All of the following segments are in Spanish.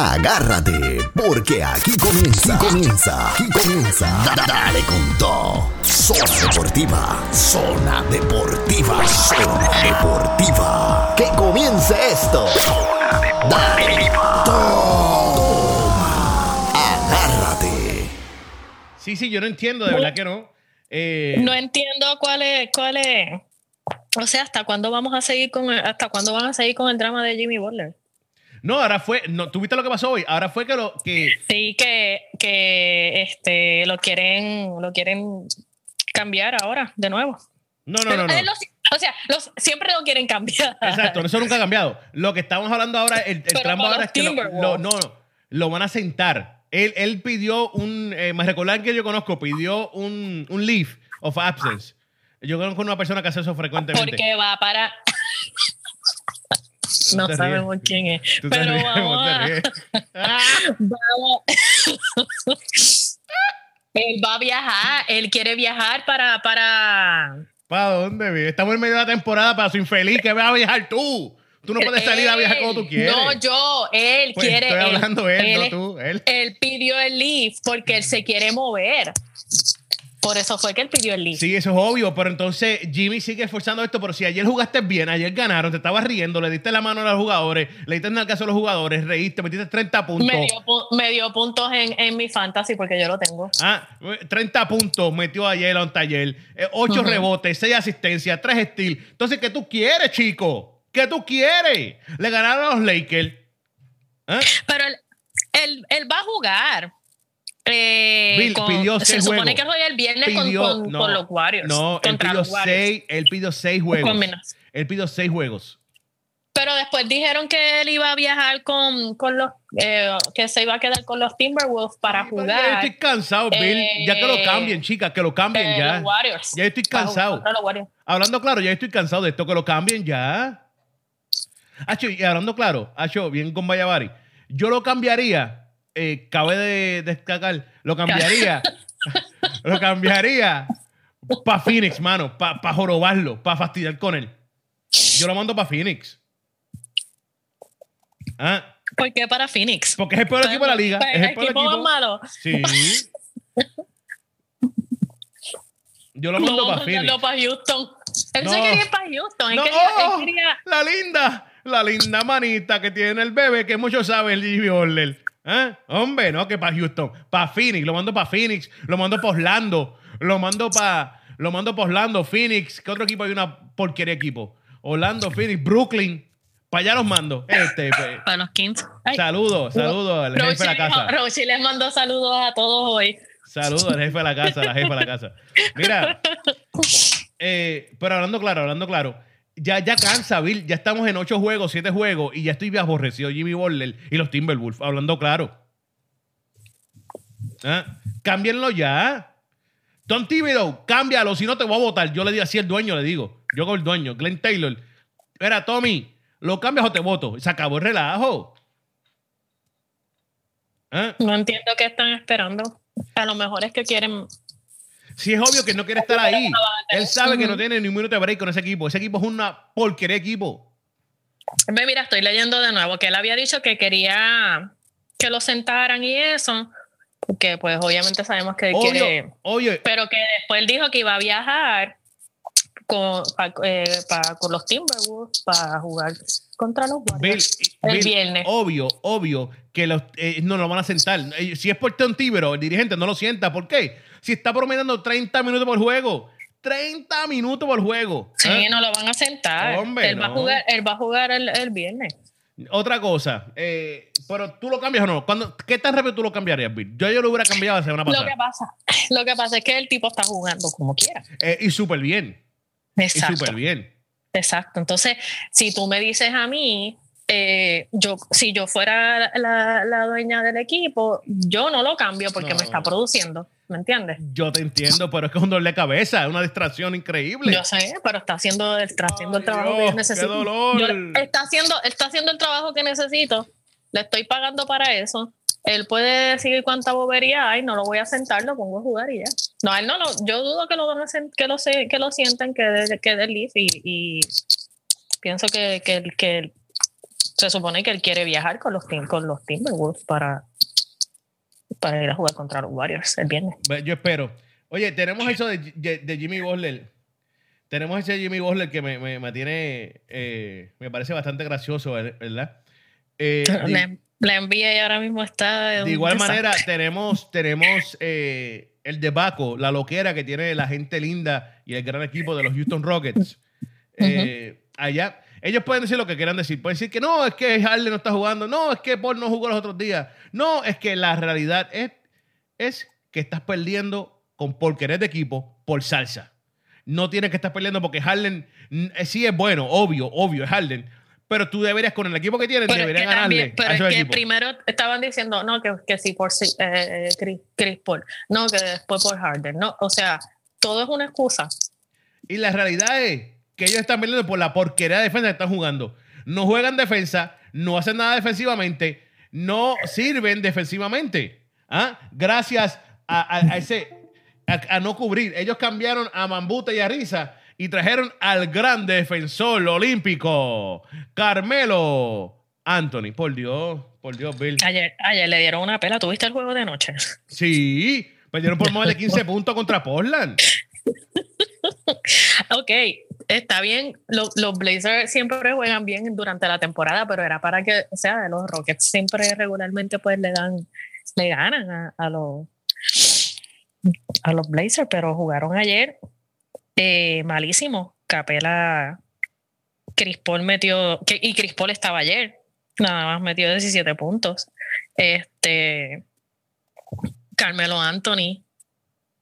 Agárrate, porque aquí comienza, aquí comienza, aquí comienza. Da- Dale con todo. Zona Deportiva, Zona Deportiva, Zona Deportiva. Que comience esto. Zona Deportiva. Toma. Agárrate. Sí, sí, yo no entiendo, de verdad que no. Eh, No entiendo cuál es, cuál es. O sea, hasta cuándo vamos a seguir con el- hasta cuándo van a seguir con el drama de Jimmy Butler. No, ahora fue, no, ¿tú viste lo que pasó hoy? Ahora fue que lo que Sí, que, que este lo quieren, lo quieren cambiar ahora, de nuevo. No, no, Pero no, no. él lo- o sea, los, siempre lo quieren cambiar. Exacto, eso nunca ha cambiado. Lo que estamos hablando ahora, el, el trampa ahora los es que lo, no, no, lo van a sentar. Él, él pidió un, eh, me recordar que yo conozco, pidió un, un leave of absence. Yo conozco una persona que hace eso frecuentemente. Porque va para. No te sabemos ríes. quién es. Tú te Pero ríes, vamos te a. vamos- él va a viajar, él quiere viajar para, para. ¿Para dónde, vive? Estamos en medio de la temporada para su infeliz que va a viajar tú. Tú no puedes salir a viajar como tú Él, quieres. No, yo, él Pues quiere. estoy él- hablando él, no es- tú, él. Él pidió el leave porque él se quiere mover. Por eso fue que él pidió el leave. Sí, eso es obvio, pero entonces Jimmy sigue esforzando esto, pero si ayer jugaste bien, ayer ganaron, te estabas riendo, le diste la mano a los jugadores, le diste en el caso a los jugadores, reíste, metiste 30 puntos. Me dio, pu- me dio puntos en, en mi fantasy porque yo lo tengo. Ah, 30 puntos metió ayer a un taller, 8 Ujú. rebotes, 6 asistencias, 3 steals. Entonces, ¿qué tú quieres, chico? ¿Qué tú quieres? Le ganaron a los Lakers. ¿Ah? Pero él, él, él va a jugar. Eh, Bill con- pidió se seis supone juegos. que juega el viernes con- Pidió- con, no, con los Warriors. No, él pidió los Warriors. 6, él pidió 6 juegos. Él pidió 6 juegos. Pero después dijeron que él iba a viajar con, con los. eh, que se iba a quedar con los Timberwolves para Sí, jugar. Ya estoy cansado, Bill. Eh, ya que lo cambien, chicas, que lo cambien eh, ya. los Warriors. Ya estoy cansado. Hablando claro, ya estoy cansado de esto, que lo cambien ya. Hacho, y hablando claro, Hacho, bien con Vallavari. Yo lo cambiaría, eh, cabe de destacar, lo cambiaría, lo cambiaría para Phoenix, mano, para jorobarlo, para fastidiar con él. Yo lo mando para Phoenix. Ah, ¿Por qué para Phoenix? porque es el peor equipo de la liga. Pues, Es el el peor equipo más malo. Sí. Yo lo No mando vamos para Phoenix. para Houston. Él No. se quería ir para Houston. Él, No, quería, él quería- la linda, la linda manita que tiene el bebé, que muchos saben el Jimmy Butler. ¿Eh? Hombre, no, que para Houston, para Phoenix, lo mando para Phoenix, lo mando para Orlando, lo mando para lo mando para Orlando, Phoenix, ¿qué otro equipo hay una porquería equipo? Orlando, Phoenix, Brooklyn, para allá los mando. Este, pues, para los Kings. Ay, saludos, saludos al jefe de la casa. Rochi les mandó saludos a todos hoy. Saludos al jefe de la casa, la jefa de la casa. Mira, eh, pero hablando claro, hablando claro, ya, ya cansa, Bill. Ya estamos en ocho juegos, siete juegos, y ya estoy aborrecido Jimmy Butler y los Timberwolves, hablando claro. ¿Ah? Ya. Tom Thibodeau, cámbialo, si no te voy a votar. Yo le digo así al dueño, le digo. Yo con el dueño, Glenn Taylor. Era Tommy, ¿lo cambias o te voto? Se acabó el relajo. ¿Ah? No entiendo qué están esperando. A lo mejor es que quieren. Si es obvio que no quiere estar ahí. Él sabe que no tiene ni un minuto de break con ese equipo. Ese equipo es una porquería equipo. Ve, mira, estoy leyendo de nuevo que él había dicho que quería que lo sentaran y eso. Porque, pues, obviamente sabemos que él quiere. Obvio. Pero que después él dijo que iba a viajar con, pa- eh, pa- con los Timberwolves para jugar contra los Bill, Warriors. el Bill, viernes. Obvio, obvio que los, eh, no lo van a sentar. Eh, Si es por Tom Thibodeau, el dirigente no lo sienta. ¿Por qué? Si está promediando 30 minutos por juego. 30 minutos por juego. Sí, ¿eh? no lo van a sentar. Hombre, él, va a jugar, él va a jugar el, el viernes. Otra cosa, eh, pero tú lo cambias o no. ¿Cuándo, ¿Qué tan rápido tú lo cambiarías, Bill? Yo, yo lo hubiera cambiado la semana Lo pasada. que pasa, lo que pasa es que el tipo está jugando como quiera. Eh, y súper bien. Y Exacto. súper bien. Exacto. Entonces, si tú me dices a mí, eh, yo, si yo fuera la, la dueña del equipo, yo no lo cambio porque No. me está produciendo. ¿Me entiendes? Yo te entiendo, pero es que es un dolor de cabeza, es una distracción increíble. Yo sé, pero está haciendo, está haciendo el trabajo Dios, que yo qué necesito. dolor. Yo- está, haciendo, está haciendo el trabajo que necesito. Le estoy pagando para eso. Él puede decir cuánta bobería hay, no lo voy a sentar, lo pongo a jugar y ya. No, él no, lo- yo dudo que lo, van a que lo, se- que lo sienten, que de, que de leaf y, y pienso que, que, que se supone que él quiere viajar con los, con los Timberwolves para, para ir a jugar contra los Warriors el viernes. Yo espero. Oye, tenemos eso de, de Jimmy Butler. Tenemos ese Jimmy Butler que me, me, me tiene, eh, me parece bastante gracioso, ¿verdad? Eh, la, envía y ahora mismo está. De igual manera, tenemos, tenemos eh, el de Baco, la loquera que tiene la gente linda y el gran equipo de los Houston Rockets. Eh, allá, ellos pueden decir lo que quieran decir. Pueden decir que no, es que Harley no está jugando. No, es que Paul no jugó los otros días. No, es que la realidad es, es que estás perdiendo con porquería de equipo por salsa. No tienes que estar peleando porque Harden eh, sí es bueno, obvio, obvio, es Harden. Pero tú deberías, con el equipo que tienes, deberías ganarle. pero es que primero estaban diciendo, no, que, que sí por eh, Chris, Paul, no, que después por Harden, no, o sea, todo es una excusa. Y la realidad es que ellos están peleando por la porquería de defensa que están jugando. No juegan defensa, no hacen nada defensivamente, no sirven defensivamente. ¿Ah? Gracias a, ese a, no cubrir. Ellos cambiaron a Mambuta y a Risa y trajeron al gran defensor olímpico, Carmelo Anthony. Por Dios, por Dios, Bill. Ayer, ayer le dieron una pela. ¿Tuviste el juego de noche? Sí, perdieron por más de 15 puntos contra Portland. ok, está bien. Los, Blazers siempre juegan bien durante la temporada, pero era para que, o sea, los Rockets siempre regularmente pues le dan, le ganan a los a los Blazers, pero jugaron ayer eh, malísimo. Capela, Chris Paul metió, y Chris Paul estaba ayer, nada más metió 17 puntos. Este, Carmelo Anthony,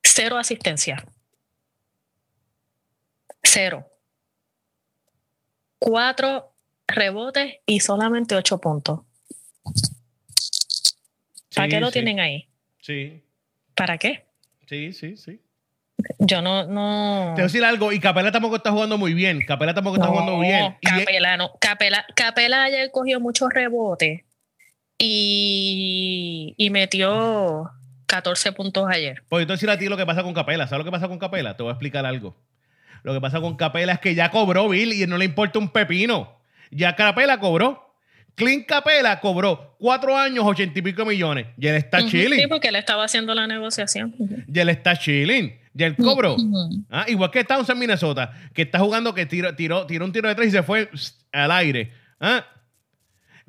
cero asistencia. Cero. Cuatro rebotes y solamente ocho puntos. ¿Para qué lo tienen ahí? Sí. ¿Para qué? Sí, sí, sí. Yo no, no. Te voy a decir algo, y Capela tampoco está jugando muy bien. Capela tampoco está jugando muy bien. Capela, no. Capela, Capela ayer cogió muchos rebotes y, y metió 14 puntos ayer. Pues yo te voy a decir a ti lo que pasa con Capela. ¿Sabes lo que pasa con Capela? Te voy a explicar algo. Lo que pasa con Capela es que ya cobró Bill y no le importa un pepino. Ya Capela cobró. Clint Capela cobró cuatro años, ochenta y pico millones. Y él está chilling. Sí, porque él estaba haciendo la negociación. Y él está chilling. Y él cobró. ah, igual que Towns en Minnesota, que está jugando, que tiró, tiró, tiró un tiro de tres y se fue al aire. ¿Ah?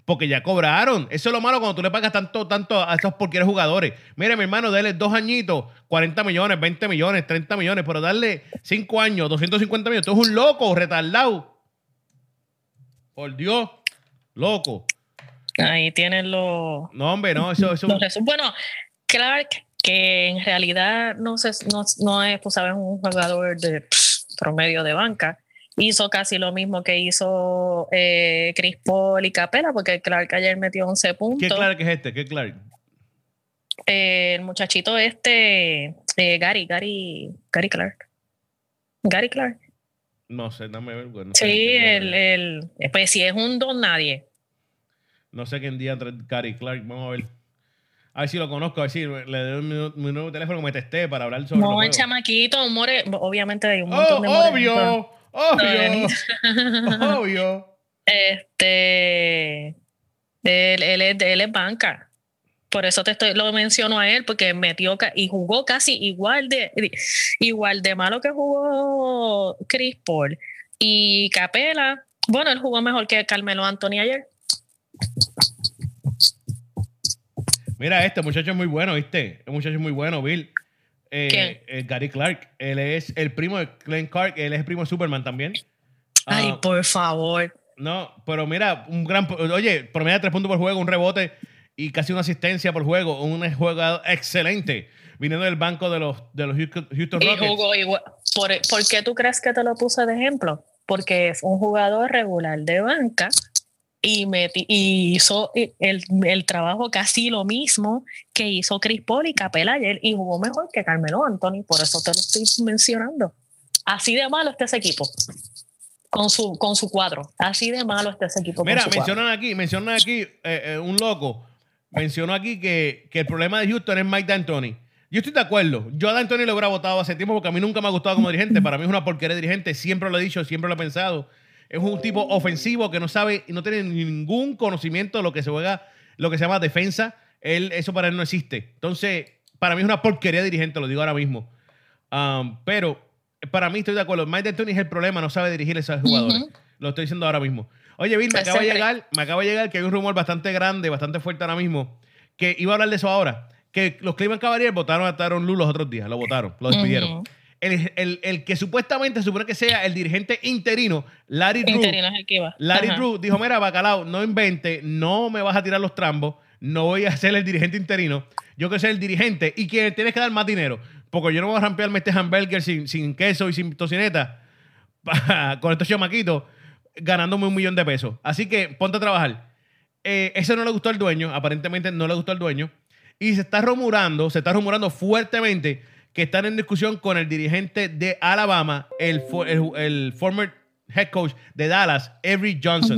Porque ya cobraron. Eso es lo malo cuando tú le pagas tanto, tanto a esos porqueros jugadores. Mire, mi hermano, dale dos añitos, 40 millones, 20 millones, 30 millones, pero darle cinco años, 250 millones. Tú eres un loco, retardado. Por Dios. Loco. Ahí tienen los. No, hombre, no, eso. eso... Bueno, Clark, que en realidad no, se, no, es, tú sabes, un jugador de promedio de banca, hizo casi lo mismo que hizo eh, Chris Paul y Capela, porque Clark ayer metió 11 puntos. ¿Qué Clark es este? ¿Qué Clark? Eh, el muchachito este, eh, Gary, Gary, Gary Clark. Gary Clark. No sé, dame ver. Bueno, sí, el, el, pues si es un don nadie. No sé quién día entre Gary Clark. Vamos a ver. A ver si lo conozco, a ver si le doy mi, nuevo teléfono que me testé para hablar sobre No, el chamaquito, more, obviamente hay un montón de oh, Obvio, obvio, obvio. Este, él, él, es, él es banca. Por eso te estoy, lo menciono a él, porque metió y jugó casi igual de, igual de malo que jugó Chris Paul. Y Capela, bueno, él jugó mejor que Carmelo Anthony ayer. Mira, este muchacho es muy bueno, ¿viste? Este muchacho es muy bueno, Bill. Eh, eh, Gary Clark. Él es el primo de Glenn Clark. Él es el primo de Superman también. Ay, ah, por favor. No, pero mira, un gran. Oye, promedio tres puntos por juego, un rebote y casi una asistencia por juego. Un jugador excelente. Viniendo del banco de los, de los Houston Rockets. ¿Por, ¿Por qué tú crees que te lo puse de ejemplo? Porque es un jugador regular de banca y, y hizo el, el, trabajo casi lo mismo que hizo Chris Paul y Capela ayer y jugó mejor que Carmelo Anthony, por eso te lo estoy mencionando. Así de malo está ese equipo con su, con su cuadro. Así de malo está ese equipo. Mira, mencionan aquí, mencionan aquí eh, eh, un loco, mencionó aquí que, que, el problema de Houston es Mike D'Antoni. Yo estoy de acuerdo. Yo a D'Antoni lo hubiera votado hace tiempo porque a mí nunca me ha gustado como dirigente. Para mí es una porquería de dirigente. Siempre lo he dicho, siempre lo he pensado es un tipo ofensivo que no sabe y no tiene ningún conocimiento de lo que se juega, lo que se llama defensa. Él, eso para él no existe. Entonces, para mí es una porquería dirigente, lo digo ahora mismo. Um, pero para mí estoy de acuerdo. Mike D'Antoni es el problema, no sabe dirigir a esos jugadores. Lo estoy diciendo ahora mismo. Oye, Bill, me acaba, de llegar, me acaba de llegar que hay un rumor bastante grande, bastante fuerte ahora mismo, que iba a hablar de eso ahora. Que los Cleveland Cavaliers votaron a Taron Lu los otros días, lo votaron, lo despidieron. El, el, el, que supuestamente supone que sea el dirigente interino, Larry Drew. Interino es el que iba. Larry Drew dijo: Mira, Bacalao, no invente, no me vas a tirar los trambos, no voy a ser el dirigente interino, yo quiero ser el dirigente y que tienes que dar más dinero, porque yo no voy a rampearme este hamburger sin, sin queso y sin tocineta con estos chamaquitos ganándome un millón de pesos. Así que ponte a trabajar. Eh, eso no le gustó al dueño, aparentemente no le gustó al dueño. Y se está rumorando, se está rumorando fuertemente que están en discusión con el dirigente de Alabama, el, el, former head coach de Dallas, Avery Johnson.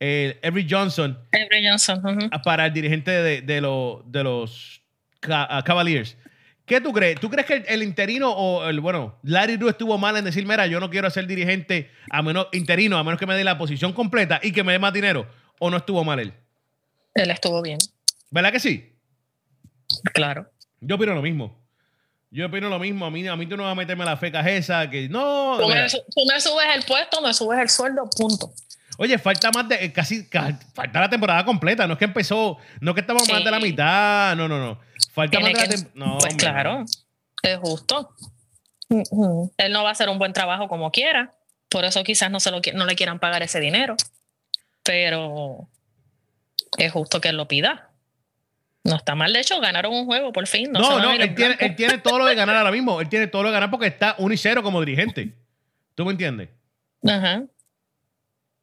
Avery Johnson. Avery Johnson. Para el dirigente de, de, de los Cavaliers. ¿Qué tú crees? ¿Tú crees que el, interino o el, bueno, Larry Drew estuvo mal en decir, mira, yo no quiero ser dirigente a menos, interino, a menos que me dé la posición completa y que me dé más dinero? ¿O no estuvo mal él? Él estuvo bien. ¿Verdad que sí? Claro. Yo opino lo mismo. Yo opino lo mismo. A mí, a mí tú no vas a meterme la feca esa que no. Tú me, subes el puesto, me subes el sueldo, punto. Oye, falta más de casi, falta la temporada completa. No es que empezó, no es que estamos más de la mitad. No, no, no. Falta más de la temporada. pues claro, es justo. Él no va a hacer un buen trabajo como quiera. Por eso quizás no, se lo, no le quieran pagar ese dinero. Pero es justo que él lo pida. No está mal, de hecho, ganaron un juego por fin. No, no, él, tiene, él, tiene, todo lo de ganar ahora mismo. Él tiene todo lo de ganar porque está 1 y 0 como dirigente. ¿Tú me entiendes? Ajá.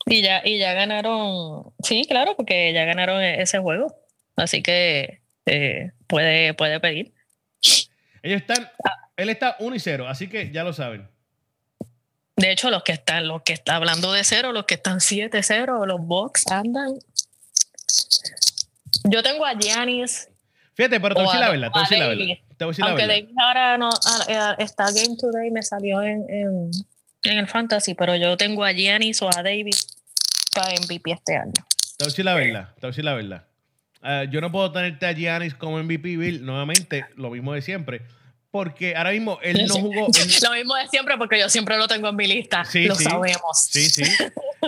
Y ya, y ya ganaron, sí, claro, porque ya ganaron e-, ese juego. Así que eh, puede, puede pedir. Ellos están, él está 1 y 0, así que ya lo saben. De hecho, los que están, los que están hablando de cero, los que están 7-0, los Bucks andan. Yo tengo a Giannis. Fíjate, pero te voy a decir la verdad. Te voy a decir la verdad. Te voy a decir Aunque la verdad. David ahora no está Game Today, me salió en, en, en, el Fantasy, pero yo tengo a Giannis o a David para MVP este año. Te voy a decir la verdad. Te voy a decir la verdad. Uh, yo no puedo tenerte a Giannis como MVP, Bill. Nuevamente, lo mismo de siempre porque ahora mismo él no jugó. Lo mismo de siempre, porque yo siempre lo tengo en mi lista. Sí, lo sabemos. Sí, sí.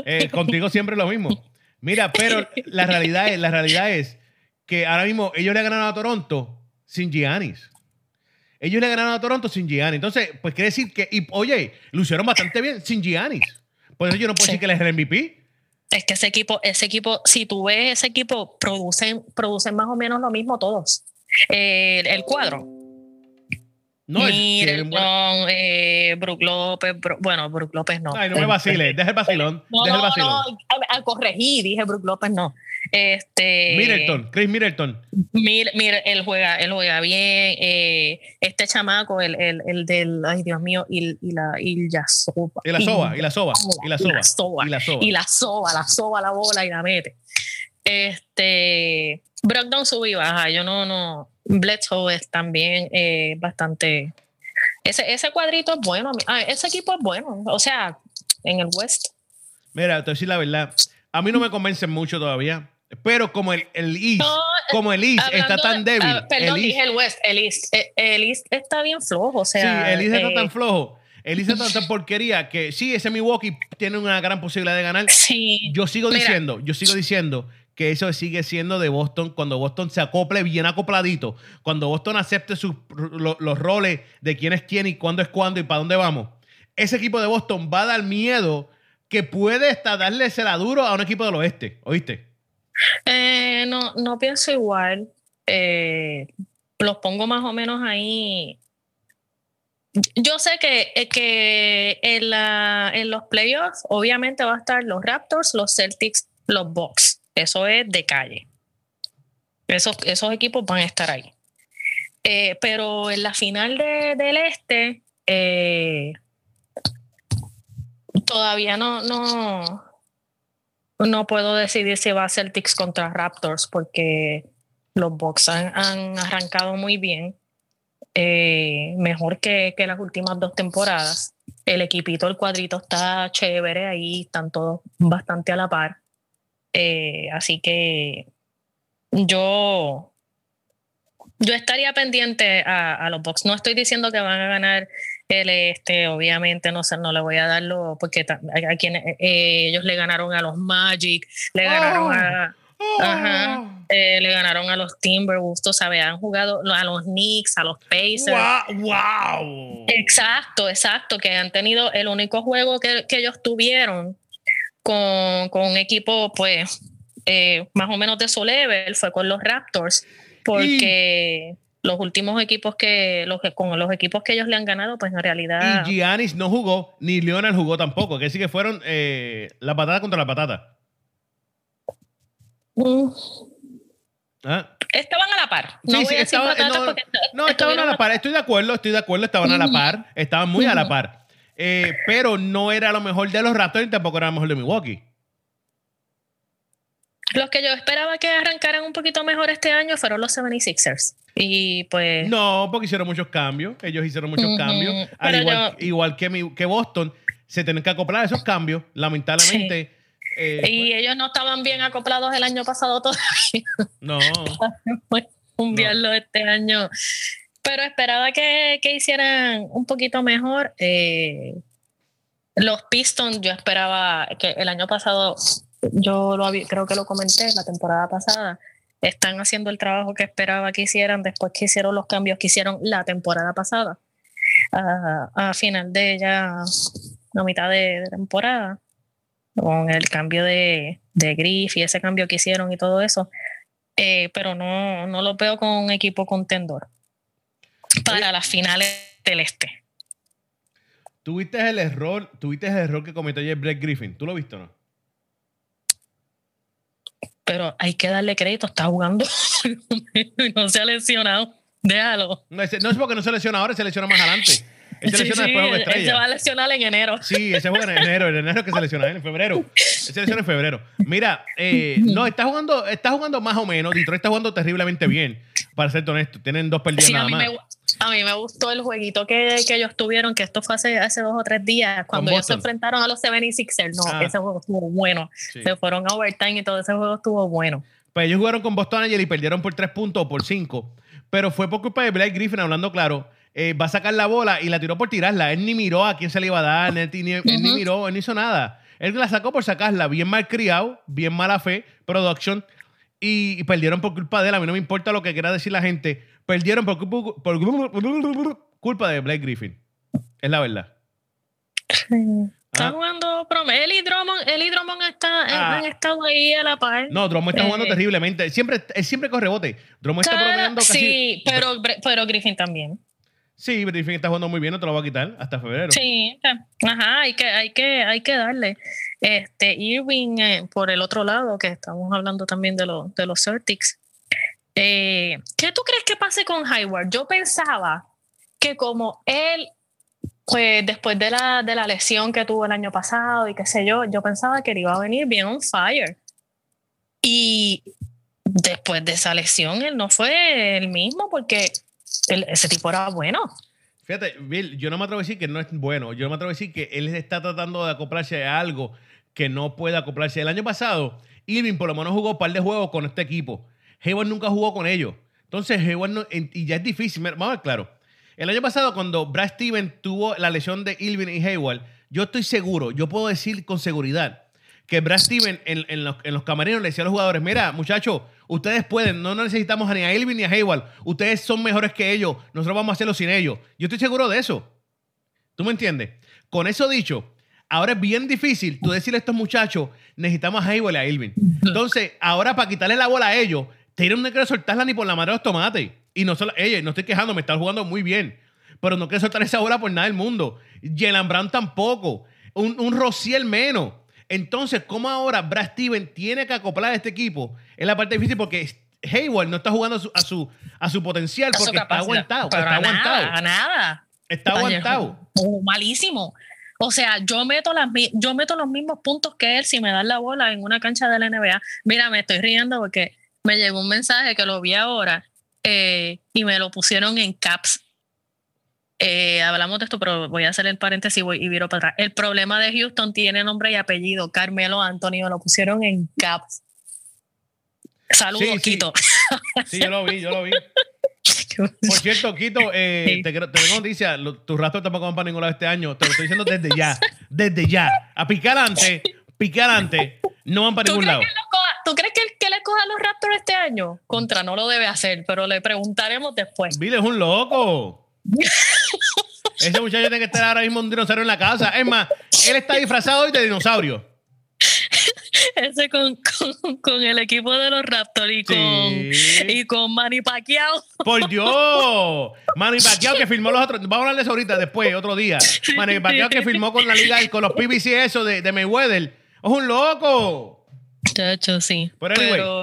Eh, contigo siempre lo mismo. Mira, pero la realidad, es, la realidad es que ahora mismo ellos le ganaron a Toronto sin Giannis. Ellos le ganaron a Toronto sin Giannis. Entonces, pues quiere decir que, y, oye, lo hicieron bastante bien sin Giannis. Por eso yo no puedo decir que él es el MVP. Es que ese equipo, ese equipo, si tú ves ese equipo, producen, producen más o menos lo mismo todos. Eh, el cuadro no, Middleton, eh, Brook López, bueno, Brook López no. Ay, no me vaciles, deja el vacilón. No, deja el vacilón. no, al corregir, dije Brook López no. Este, Middleton, Chris Middleton. Mira, mira, él juega, él juega bien. Eh, este chamaco, el, el, el, del, ay Dios mío, y, y la, y la sopa. Y la soba, y la soba, y la soba. Y la soba, y la soba, y la soba, la soba la bola y la mete. Este, Brogdon sube y baja. Yo no, no, Bledsoe es también eh, bastante. Ese, ese cuadrito es bueno. Ah, ese equipo es bueno. O sea, en el West. Mira, te voy a decir la verdad. A mí no me convencen mucho todavía. Pero como el, el East, como el East está tan débil. Uh, perdón, el dije el West, el East. Eh, el, East está bien flojo. O sea, sí, el East está tan eh, flojo. El East está tan porquería que sí, ese Milwaukee tiene una gran posibilidad de ganar. Sí. Yo sigo diciendo, yo sigo diciendo que eso sigue siendo de Boston cuando Boston se acople bien acopladito, cuando Boston acepte sus, los roles de quién es quién y cuándo es cuándo y para dónde vamos. Ese equipo de Boston va a dar miedo que puede hasta darle duro a un equipo del oeste, ¿oíste? Eh, no, no pienso igual. Eh, los pongo más o menos ahí. Yo sé que, eh, que en, la, en los playoffs obviamente va a estar los Raptors, los Celtics, los Bucks eso es de calle. Esos, esos equipos van a estar ahí. Eh, pero en la final del este, eh, todavía no, no, no puedo decidir si va a Celtics contra Raptors porque los Bucks han, arrancado muy bien, eh, mejor que, que, las últimas dos temporadas. El equipito, el cuadrito está chévere, ahí están todos bastante a la par. Eh, así que yo, yo estaría pendiente a, los Bucks. No estoy diciendo que van a ganar el este, obviamente no sé, no le voy a darlo porque a, quienes eh, ellos le ganaron a los Magic, le ganaron a Ajá. Eh, le ganaron a los Timberwolves, tú sabes, han jugado a los Knicks, a los Pacers. Wow, Exacto, exacto, que han tenido el único juego que, ellos tuvieron con, un equipo, pues, eh, más o menos de su level, fue con los Raptors, porque los últimos equipos que, los, con los equipos que ellos le han ganado, pues en realidad. Y Giannis no jugó, ni Leonard jugó tampoco, que sí que fueron eh, la patada contra la patata. ¿Ah? Estaban a la par. No, sí, estaban, no, estaban a la par. Estoy de acuerdo, estoy de acuerdo. Estaban a la par. Estaban muy a la par. Eh, pero no era lo mejor de los Raptors y tampoco era lo mejor de Milwaukee. Los que yo esperaba que arrancaran un poquito mejor este año fueron los 76ers. Y pues. No, porque hicieron muchos cambios. Ellos hicieron muchos cambios. igual, que, que Boston, se tienen que acoplar a esos cambios. Lamentablemente. Eh, y ellos no estaban bien acoplados el año pasado todavía. No. Cambiarlo este año. Pero esperaba que, hicieran un poquito mejor. Eh, los Pistons, yo esperaba que el año pasado, yo lo creo que lo comenté la temporada pasada, están haciendo el trabajo que esperaba que hicieran después que hicieron los cambios que hicieron la temporada pasada. A, final de ya la mitad de temporada con el cambio de, de Griff y ese cambio que hicieron y todo eso. Eh, pero no, no lo veo con un equipo contendor para las finales del este. ¿Tuviste el error, tuviste el error que cometió ayer Brett Griffin? ¿Tú lo viste o no? Pero hay que darle crédito, está jugando no se ha lesionado. Déjalo. No, no es porque no se lesiona ahora, se lesiona más adelante. Él se lesiona después de estrella. se va a lesionar en enero. Sí, ese juega en enero. En enero que se lesiona en febrero. Se lesiona en febrero. Mira, eh, no, está jugando, está jugando más o menos. Detroit está jugando terriblemente bien, para ser honesto. Tienen dos perdidas nada más. A mí me gustó el jueguito que, que, ellos tuvieron, que esto fue hace, hace dos o tres días, cuando ellos se enfrentaron a los 76ers. No, ah. ese juego estuvo bueno. Se fueron a overtime y todo ese juego estuvo bueno. Pues ellos jugaron con Boston ayer y perdieron por tres puntos o por cinco. Pero fue por culpa de Blake Griffin, hablando claro eh, va a sacar la bola y la tiró por tirarla. Él ni miró a quién se le iba a dar, él ni, miró, él ni hizo nada. Él la sacó por sacarla, bien mal criado, bien mala fe, production, y, perdieron por culpa de él. A mí no me importa lo que quiera decir la gente. Perdieron por, culpa de Blake Griffin. Es la verdad. Está jugando Eli Drummond, Eli Drummond está, ah. han estado ahí a la par. No, Drummond está jugando eh, terriblemente. Siempre, él siempre corre bote. Drummond está promediando casi. Sí, pero, pero Griffin también. Sí, Griffin está jugando muy bien, no te lo va a quitar hasta febrero. Sí, ajá, hay que, hay que, hay que darle. Este, Irving, eh, por el otro lado, que estamos hablando también de, de los Celtics. Eh, ¿Qué tú crees que pase con Hayward? Yo pensaba que como él, pues después de la, de la lesión que tuvo el año pasado y qué sé yo, yo pensaba que él iba a venir bien on fire. Y después de esa lesión, él no fue el mismo porque ese tipo era bueno. Fíjate, Bill, yo no me atrevo a decir que no es bueno. Yo no me atrevo a decir que él está tratando de acoplarse a algo que no puede acoplarse. El año pasado, Irving por lo menos jugó un par de juegos con este equipo. Hayward nunca jugó con ellos. Entonces, Hayward no, y ya es difícil. Vamos a ver claro. El año pasado, cuando Brad Stevens tuvo la lesión de Irving y Hayward, yo estoy seguro, yo puedo decir con seguridad que Brad Stevens en, los, en los camarinos le decía a los jugadores: Mira, muchachos, Ustedes pueden, no necesitamos ni a Elvin ni a Hayward. Ustedes son mejores que ellos. Nosotros vamos a hacerlo sin ellos. Yo estoy seguro de eso. ¿Tú me entiendes? Con eso dicho, ahora es bien difícil tú decirle a estos muchachos, necesitamos a Hayward y a Elvin. Entonces, ahora para quitarle la bola a ellos, Taylor no quiere soltarla ni por la madre de los tomates. Y no solo, ella, no estoy quejando, me está jugando muy bien. Pero no quiere soltar esa bola por nada del mundo. Jalen Brown tampoco. Un, un Rociel menos. Entonces, ¿cómo ahora Brad Steven tiene que acoplar a este equipo? Es la parte difícil porque Hayward no está jugando a su, a su, potencial porque está aguantado. está aguantado. A nada. Está aguantado. malísimo. O sea, yo meto, las, yo meto los mismos puntos que él si me dan la bola en una cancha de la NBA. Mira, me estoy riendo porque me llegó un mensaje que lo vi ahora eh, y me lo pusieron en caps. Eh, hablamos de esto, pero voy a hacer el paréntesis y, voy, y viro para atrás. El problema de Houston tiene nombre y apellido. Carmelo Antonio lo pusieron en caps. Saludos, Sí. Quito. Sí, yo lo vi, yo lo vi. Por cierto, Quito, eh, Sí. te, te tengo noticia. tus rastros tampoco van para ningún lado este año. Te lo estoy diciendo desde ya. Desde ya. A picar antes, picar antes. No van para ¿Tú ningún lado. ¿Tú crees que le coja los Raptors este año? Contra, no lo debe hacer, pero le preguntaremos después. Bill es un loco. Ese muchacho tiene que estar ahora mismo un dinosaurio en la casa. Es más, él está disfrazado hoy de dinosaurio. Ese con, con, con el equipo de los Raptors y con, Sí. y con Manny Pacquiao. Por Dios. Manny Pacquiao que firmó los otros. Vamos a hablar de eso ahorita, después, otro día. Manny Pacquiao que firmó con la liga y con los PBC eso de, de Mayweather. Es un loco. Chacho, sí. Pero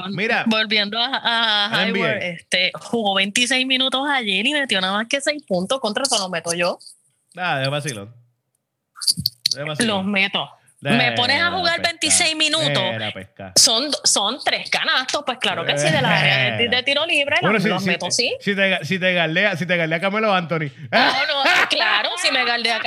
anyway, mira. Volviendo a, a este, jugó 26 minutos ayer y metió nada más que 6 puntos. Contra eso lo meto yo. Ah, de vacilón. De Los meto. De Me pones a jugar pesca. 26 minutos. De. Son, son tres canastos, pues claro que sí, de la área de, de tiro libre, Bueno, los, si, los si- meto, sí. Si te, si te galea, si te galea Camelo Anthony. No, no, claro, si me galdea,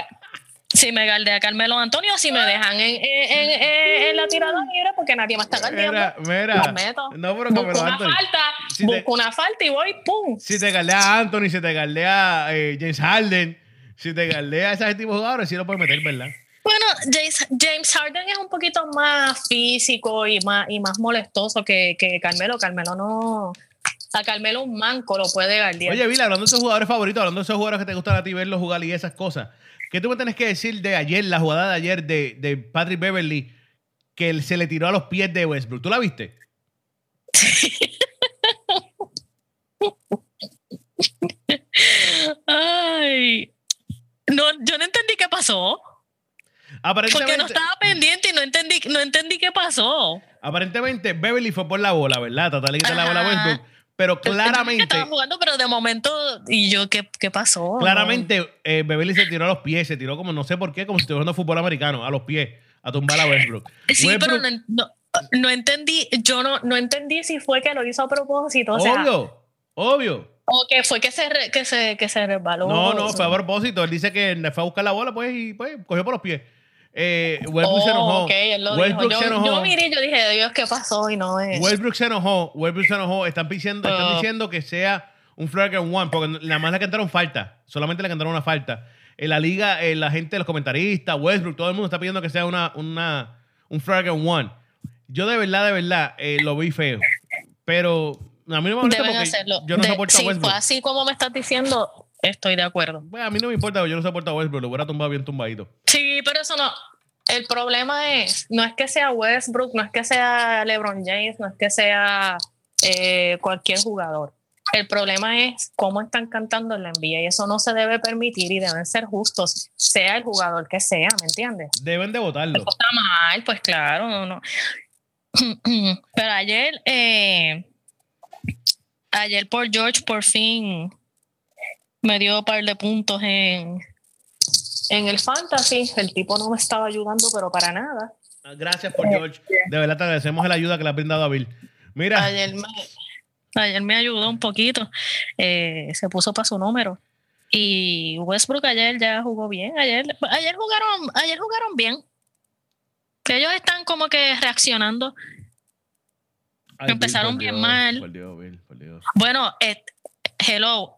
si me galdea Carmelo Antonio, si me dejan en, en, en- la tirada libre, porque nadie más está galdeando. Mira, mira. Los meto. No, pero busco una Anthony. falta, Si te- busco una falta y voy, ¡pum! Si te galea Anthony, si te galea eh, James Harden, si te galea ese tipo de jugadores, sí lo puedes meter, ¿verdad? Bueno, James, James Harden es un poquito más físico y más, y más molestoso que, que Carmelo. Carmelo no. A Carmelo un manco lo puede galdear. Oye, Vila, hablando de esos jugadores favoritos, hablando de esos jugadores que te gustan a ti verlos jugar y esas cosas, ¿qué tú me tienes que decir de ayer, la jugada de ayer de, de Patrick Beverly, que él se le tiró a los pies de Westbrook? ¿Tú la viste? Ay. No, yo no entendí qué pasó. Aparentemente, Porque no estaba pendiente y no entendí, no entendí qué pasó. aparentemente Beverly fue por la bola, ¿verdad? Tratar de quitar la bola a. Westbrook. Pero claramente, Estaba jugando, pero de momento, y yo, ¿qué, qué pasó? claramente eh, Beverly se tiró a los pies, se tiró como no sé por qué, como si estuviera jugando fútbol americano, a los pies, a tumbar a Westbrook. Sí, pero no, no, no entendí, yo no, no entendí si fue que lo hizo a propósito, o sea, obvio, obvio. o que fue que se, re- que se, que se resbaló. No, no, fue a propósito. Él dice que fue a buscar la bola, pues, y pues cogió por los pies. Eh, Westbrook se enojó. Oh, ok, él lo Westbrook dijo. se Yo, enojó. yo miré y yo dije, Dios, ¿qué pasó? Y no es. Westbrook se enojó. Westbrook se enojó. Están diciendo, están Oh. diciendo que sea un flagrant one, porque nada más le cantaron falta. Solamente le cantaron una falta. En la liga, eh, la gente, los comentaristas, Westbrook, todo el mundo está pidiendo que sea una, una, un flagrant one. Yo de verdad, de verdad, eh, lo vi feo. Pero a mí no me molesta Deben porque hacerlo. yo no De- soporto a Westbrook. así como me estás diciendo, estoy de acuerdo. Pues, a mí no me importa, yo no soporto a Westbrook. Lo hubiera tumbado bien tumbadito. Sí, pero eso no. El problema es, no es que sea Westbrook, no es que sea LeBron James, no es que sea eh, cualquier jugador. El problema es cómo están cantando en la NBA y eso no se debe permitir y deben ser justos, sea el jugador que sea, ¿me entiendes? Deben de votarlo. Está mal, pues claro, no, no. Pero ayer, eh, ayer por George por fin me dio un par de puntos en, en el fantasy. El tipo no me estaba ayudando, pero para nada. Gracias por George. De verdad te agradecemos la ayuda que le has brindado a Bill. Mira, Ayer me, ayer me ayudó un poquito. eh, se puso para su número. Y Westbrook ayer ya jugó bien. Ayer, ayer jugaron, ayer jugaron bien. Ellos están como que reaccionando. Ay, empezaron por bien Dios, mal. Por Dios, Bill, por Dios. Bueno, eh, hello.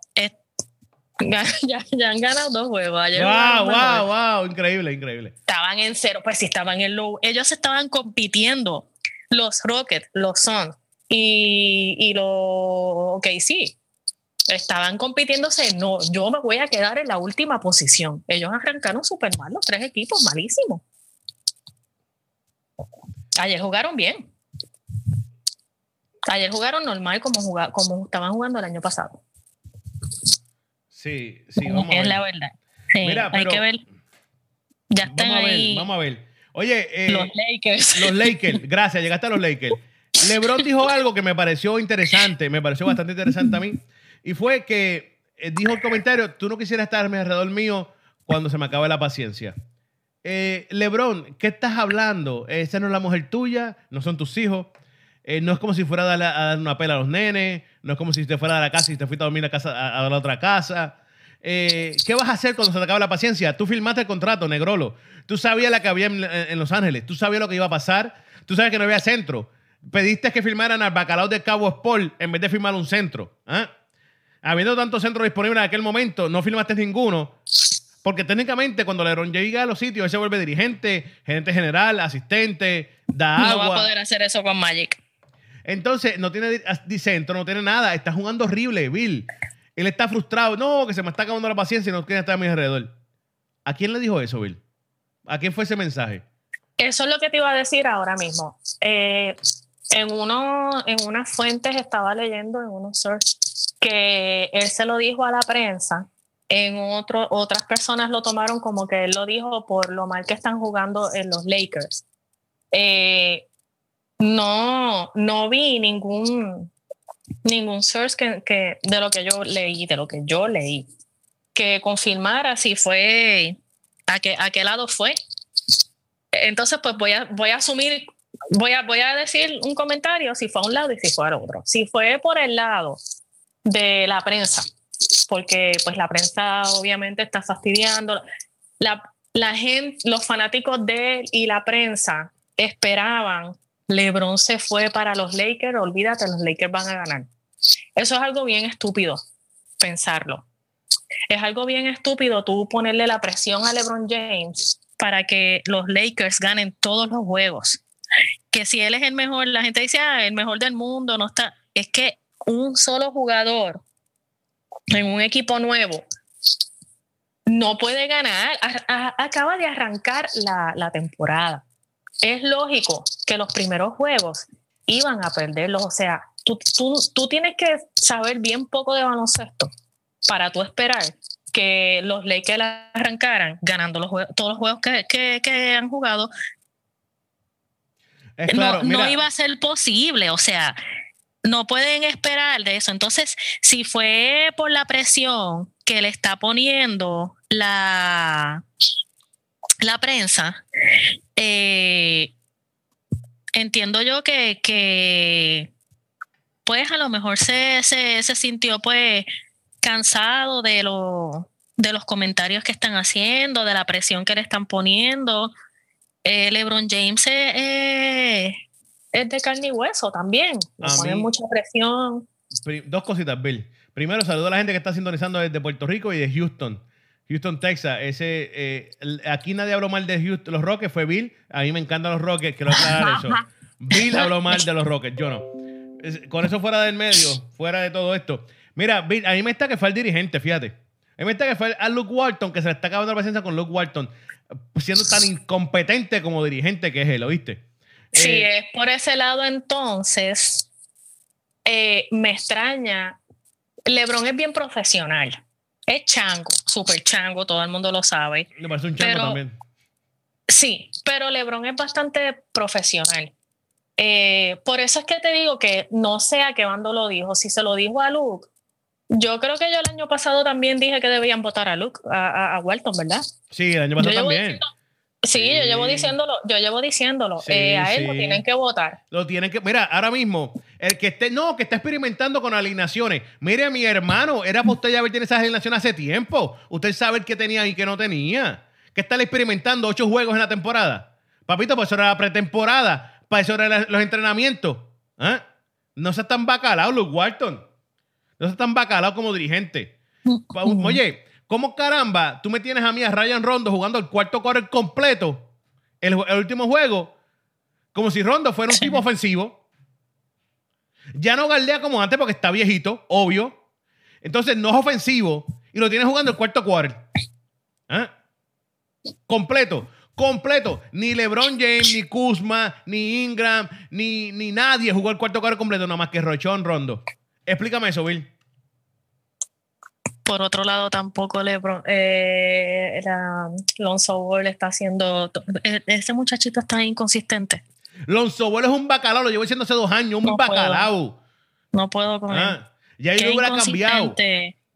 ya, ya- han ganado dos juegos. Ayer Wow, wow, wow. Increíble, increíble. Estaban en cero, pues sí, estaban en low. Ellos estaban compitiendo. Los Rockets, los Suns y, y los OK, sí. Estaban compitiéndose. No, yo me voy a quedar en la última posición. Ellos arrancaron súper mal, los tres equipos, malísimos. Ayer jugaron bien. Ayer jugaron normal como, juga- como estaban jugando el año pasado. Sí, sí, vamos a es ver. la verdad. Sí, Mira, hay pero- que ver. Ya están Vamos a ver, ahí vamos a ver. Oye, eh, los Lakers. los Lakers, gracias, llegaste a los Lakers. LeBron dijo algo que me pareció interesante, me pareció bastante interesante a mí, y fue que eh, dijo el comentario, tú no quisieras estarme alrededor mío cuando se me acabe la paciencia. Eh, LeBron, ¿qué estás hablando? Esa no es la mujer tuya, no son tus hijos. Eh, no es como si fuera a dar una pela a los nenes, no es como si te fuera a la casa y te fuiste a dormir a, casa, a, a la otra casa. eh, ¿qué vas a hacer cuando se te acabe la paciencia? Tú firmaste el contrato, Negrolo. Tú sabías la que había en, en Los Ángeles. Tú sabías lo que iba a pasar. Tú sabes que no había centro. Pediste que firmaran al bacalao de Cabo Sport en vez de firmar un centro. ¿ah? Habiendo tantos centros disponibles en aquel momento, no firmaste ninguno. Porque técnicamente cuando LeBron llega a los sitios, él se vuelve dirigente, gerente general, asistente, da agua. No va a poder hacer eso con Magic. Entonces, no tiene centro, no tiene nada. Está jugando horrible, Bill. Él está frustrado. No, que se me está acabando la paciencia y no quiere estar a mi alrededor. ¿A quién le dijo eso, Bill? ¿A quién fue ese mensaje? Eso es lo que te iba a decir ahora mismo. Eh, en, uno, en unas fuentes estaba leyendo, en unos sources, que él se lo dijo a la prensa. En otras personas lo tomaron como que él lo dijo por lo mal que están jugando en los Lakers. Eh, no, no vi ningún, ningún source que, que, de lo que yo leí, de lo que yo leí, que confirmara si fue, a qué, a qué lado fue. Entonces, pues voy a, voy a asumir, voy a, voy a decir un comentario si fue a un lado y si fue al otro. Si fue por el lado de la prensa, porque pues la prensa obviamente está fastidiando. La, la gente, los fanáticos de él y la prensa esperaban LeBron se fue para los Lakers, olvídate, los Lakers van a ganar. Eso es algo bien estúpido, pensarlo. Es algo bien estúpido tú ponerle la presión a LeBron James para que los Lakers ganen todos los juegos. Que si él es el mejor, la gente dice, ah, el mejor del mundo, no está. Es que un solo jugador en un equipo nuevo no puede ganar. acaba de arrancar la, la temporada es lógico que los primeros juegos iban a perderlos. O sea, tú, tú, tienes que saber bien poco de baloncesto para tú esperar que los Lakers arrancaran ganando los todos los juegos que, han jugado. no, no iba a ser posible, o sea, no pueden esperar de eso. Entonces, si fue por la presión que le está poniendo la, la prensa, eh, entiendo yo que, pues a lo mejor se, se, sintió pues cansado de, lo, de los comentarios que están haciendo, de la presión que le están poniendo. Eh, LeBron James es, de carne y hueso también. Le ponen mucha presión. Dos cositas, Bill. Primero, saludo a la gente que está sintonizando desde Puerto Rico y de Houston. Houston, Texas. Ese, eh, aquí nadie habló mal de Houston, los Rockets, fue Bill. A mí me encantan los Rockets, quiero aclarar eso. Bill habló mal de los Rockets, yo no. Con eso fuera del medio, fuera de todo esto. Mira, Bill, a mí me está que fue el dirigente, fíjate. A mí me está que fue a Luke Walton, que se le está acabando la presencia con Luke Walton, siendo tan incompetente como dirigente que es él, ¿oíste? Sí, eh, es por ese lado entonces, eh, me extraña. LeBron es bien profesional es chango, súper chango, todo el mundo lo sabe. Me parece un chango también. Sí, pero LeBron es bastante profesional. Eh, por eso es que te digo que no sé a qué bando lo dijo. Si se lo dijo a Luke, yo creo que yo el año pasado también dije que debían votar a Luke, a, Walton, ¿verdad? Sí, el año pasado también. Sí, yo llevo diciéndolo, yo llevo diciéndolo. Eh, a él lo tienen que votar. Lo tienen que, mira, ahora mismo, el que esté, no, que está experimentando con alineaciones. Mire, mi hermano, era para usted ya ver tiene esas alineaciones hace tiempo. Usted sabe qué tenía y qué no tenía. Que está experimentando ocho juegos en la temporada. Papito, pues eso era la pretemporada. Para eso eran los entrenamientos. ¿Ah? No se tan bacalao, Luke Walton. No se tan bacalao como dirigente. Oye, ¿Cómo caramba tú me tienes a mí, a Ryan Rondo, jugando el cuarto quarter completo, el, último juego, como si Rondo fuera un tipo ofensivo? Ya no galdea como antes porque está viejito, obvio. Entonces no es ofensivo y lo tienes jugando el cuarto quarter. ¿Ah? Completo, completo. Ni LeBron James, ni Kuzma, ni Ingram, ni, ni nadie jugó el cuarto quarter completo, nada más que Rochón Rondo. Explícame eso, Bill por otro lado tampoco LeBron, eh, Lonzo Ball está haciendo, e, ese muchachito está inconsistente. Lonzo Ball es un bacalao, lo llevo diciendo hace dos años, un bacalao. No puedo con ah, él. Ya yo lo hubiera cambiado.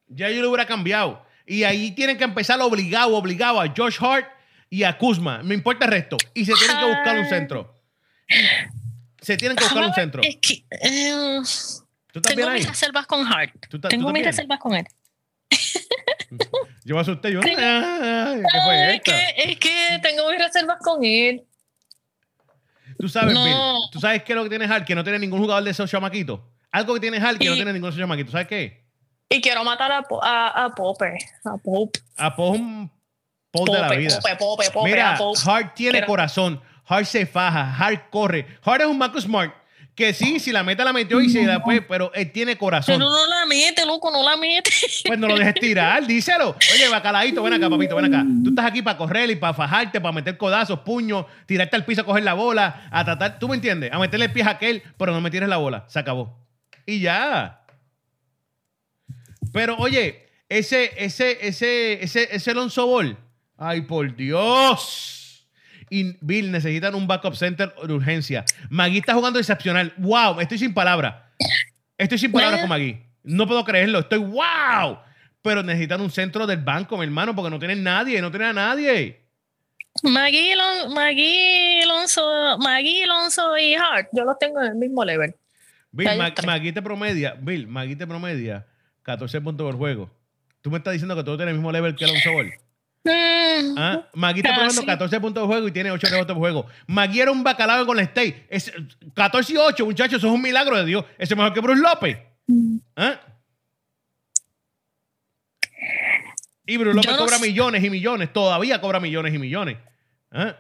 Ya yo lo hubiera cambiado. Y ahí tienen que empezar obligado, obligado a Josh Hart y a Kuzma. Me importa el resto. Y se tienen que buscar un centro. Se tienen que buscar un centro. Es que, tengo mis reservas con Hart. Tengo mis reservas con él. Yo me asusté. Yo, ay, ¿qué fue Ay, es, que, es que tengo mis reservas con él. Tú sabes, No. Bill, tú sabes qué es lo que tiene Hal, que no tiene ningún jugador de esos chamaquitos. Algo que tiene Hal que no tiene ningún de esos chamaquitos. ¿Sabes qué? Y quiero matar a, a, a Popper. A Pope. A Poe es un Poe de la Pope, vida. Pope, Pope, Pope, Mira, a Pope. Hart tiene Pero- corazón. Hart se faja. Hart corre. Hart es un Marcus Smart. Que sí, si la meta la metió y se la fue, pero él tiene corazón. Pero no la mete, loco, no la mete. Pues no lo dejes tirar, díselo. Oye, bacaladito, ven acá, papito, ven acá. Tú estás aquí para correr y para fajarte, para meter codazos, puños, tirarte al piso a coger la bola, a tratar, ¿tú me entiendes? A meterle pies a aquel, pero no me tires la bola. Se acabó. Y ya. Pero oye, ese, ese, ese, ese, ese Alonso Ball. Ay, por Dios. Y Bill, necesitan un backup center de urgencia. Magui está jugando excepcional. Wow, estoy sin palabras. Estoy sin palabras con Magui. No puedo creerlo. Estoy wow. Pero necesitan un centro del banco, mi hermano, porque no tienen nadie, no tienen a nadie. Maggie, Alon- Maggie Alonso, Maggie Alonso y Hart, yo los tengo en el mismo level. Bill, Ma-. Magui te promedia, Bill, Magui te promedia 14 puntos por juego. Tú me estás diciendo que tú tienes el mismo level que Alonso Ball. Mm, ¿Ah? Magui Ah, promediando sí. 14 puntos por juego y tiene 8 rebotes por juego. Magui era un bacalao con la State. Es 14 y 8, muchachos, eso es un milagro de Dios. Ese es mejor que Bruce López. ¿Ah? Y Bruce López no cobra sé. millones y millones, todavía cobra millones y millones. ¿Ah?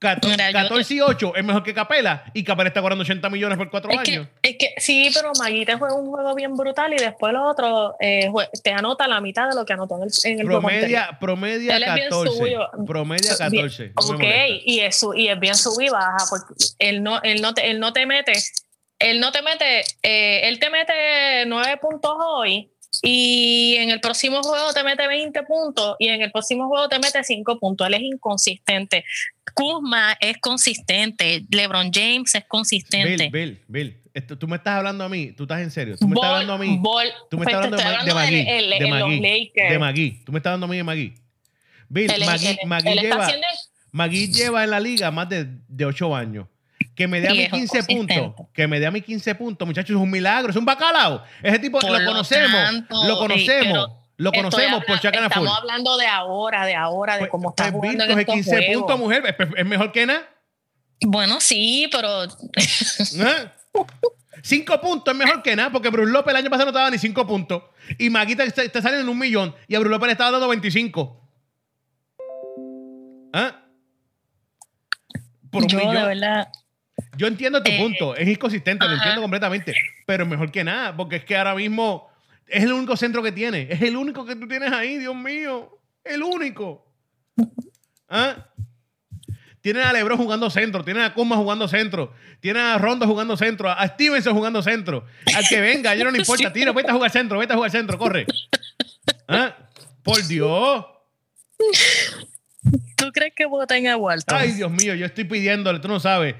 Cato- Mira, yo- 14 y 8 es mejor que Capela y Capela está cobrando 80 millones por 4 Es años. que, es que sí, pero Magui te juega un juego bien brutal y después los otros eh, te anota la mitad de lo que anotó en el, en el. Promedia, promedia Él es bien 14. suyo. Promedia Bien, 14. no me ok, y es, su- y es bien sub y baja, porque él no, él no, te, él no te mete, él no te mete, eh, él te mete nueve puntos hoy y en el próximo juego te mete 20 puntos y en el próximo juego te mete 5 puntos. Él es inconsistente. Kuzma es consistente. LeBron James es consistente. Bill, Bill, Bill, esto- tú me estás hablando a mí, tú estás en serio. Tú me estás Ball- hablando a mí. Ball- Tú me estás te hablando de, de hablando Magui. de los Magui. Lakers. De Magui. Tú me estás dando a mí de Magui. Bill, Él- Magui, él- Magui él lleva, haciendo- Magui lleva en la liga más de, de 8 años. Que me dé a un 15 puntos. Que me dé a mí 15 puntos, muchachos, es un milagro. Es un bacalao. Ese tipo Por lo conocemos. tanto, lo conocemos. lo conocemos por Chacana Full. Estamos hablando de ahora, de ahora, de Pues, cómo está jugando en coge estos 15 juegos. puntos, mujer. Es, es mejor que nada. Bueno, sí, pero ¿Eh? Cinco puntos es mejor que nada, porque Bruce López el año pasado no estaba ni cinco puntos. Y Magui te, te, te salen en un millón. Y a Bruce López le estaba dando 25. ¿Ah? Por un yo millón. de verdad. Yo entiendo tu Eh, punto. Es inconsistente, lo entiendo completamente. Pero mejor que nada, porque es que ahora mismo es el único centro que tiene. Es el único que tú tienes ahí, Dios mío. El único. ¿Ah? Tienen a Lebron jugando centro, tienen a Kuma jugando centro, tienen a Rondo jugando centro, a Stevenson jugando centro. Al que venga, yo no le importa, tira, vete a jugar centro, vete a jugar centro, corre. ¿Ah? Por Dios. ¿Tú crees que voten a Walton? Ay, Dios mío, yo estoy pidiéndole, tú no sabes.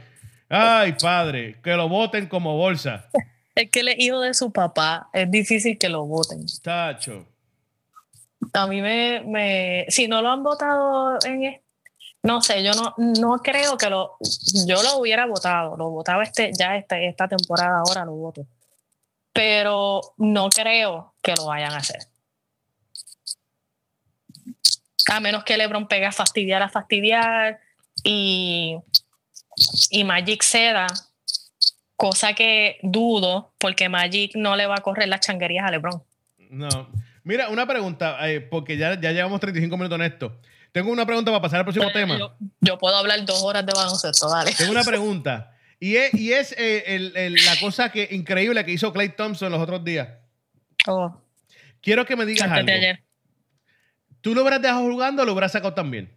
Ay, padre, que lo voten como bolsa. Es que él es hijo de su papá. Es difícil que lo voten. Tacho. A mí me, me si no lo han votado en no sé, yo no, no creo que lo yo lo hubiera votado, lo votaba este ya este, esta temporada ahora lo voto. Pero no creo que lo vayan a hacer. A menos que LeBron pegue a fastidiar a fastidiar y y Magic ceda, cosa que dudo porque Magic no le va a correr las changuerías a LeBron. No. Mira, una pregunta, eh, porque ya, ya llevamos 35 minutos en esto. Tengo una pregunta para pasar al próximo tema. Yo, yo puedo hablar dos horas de baloncesto, dale. Tengo una pregunta. Y es, y es eh, el- el- la cosa que increíble que hizo Clay Thompson los otros días. Oh, Quiero que me digas algo. ayer. ¿Tú lo hubieras dejado jugando o lo hubieras sacado también?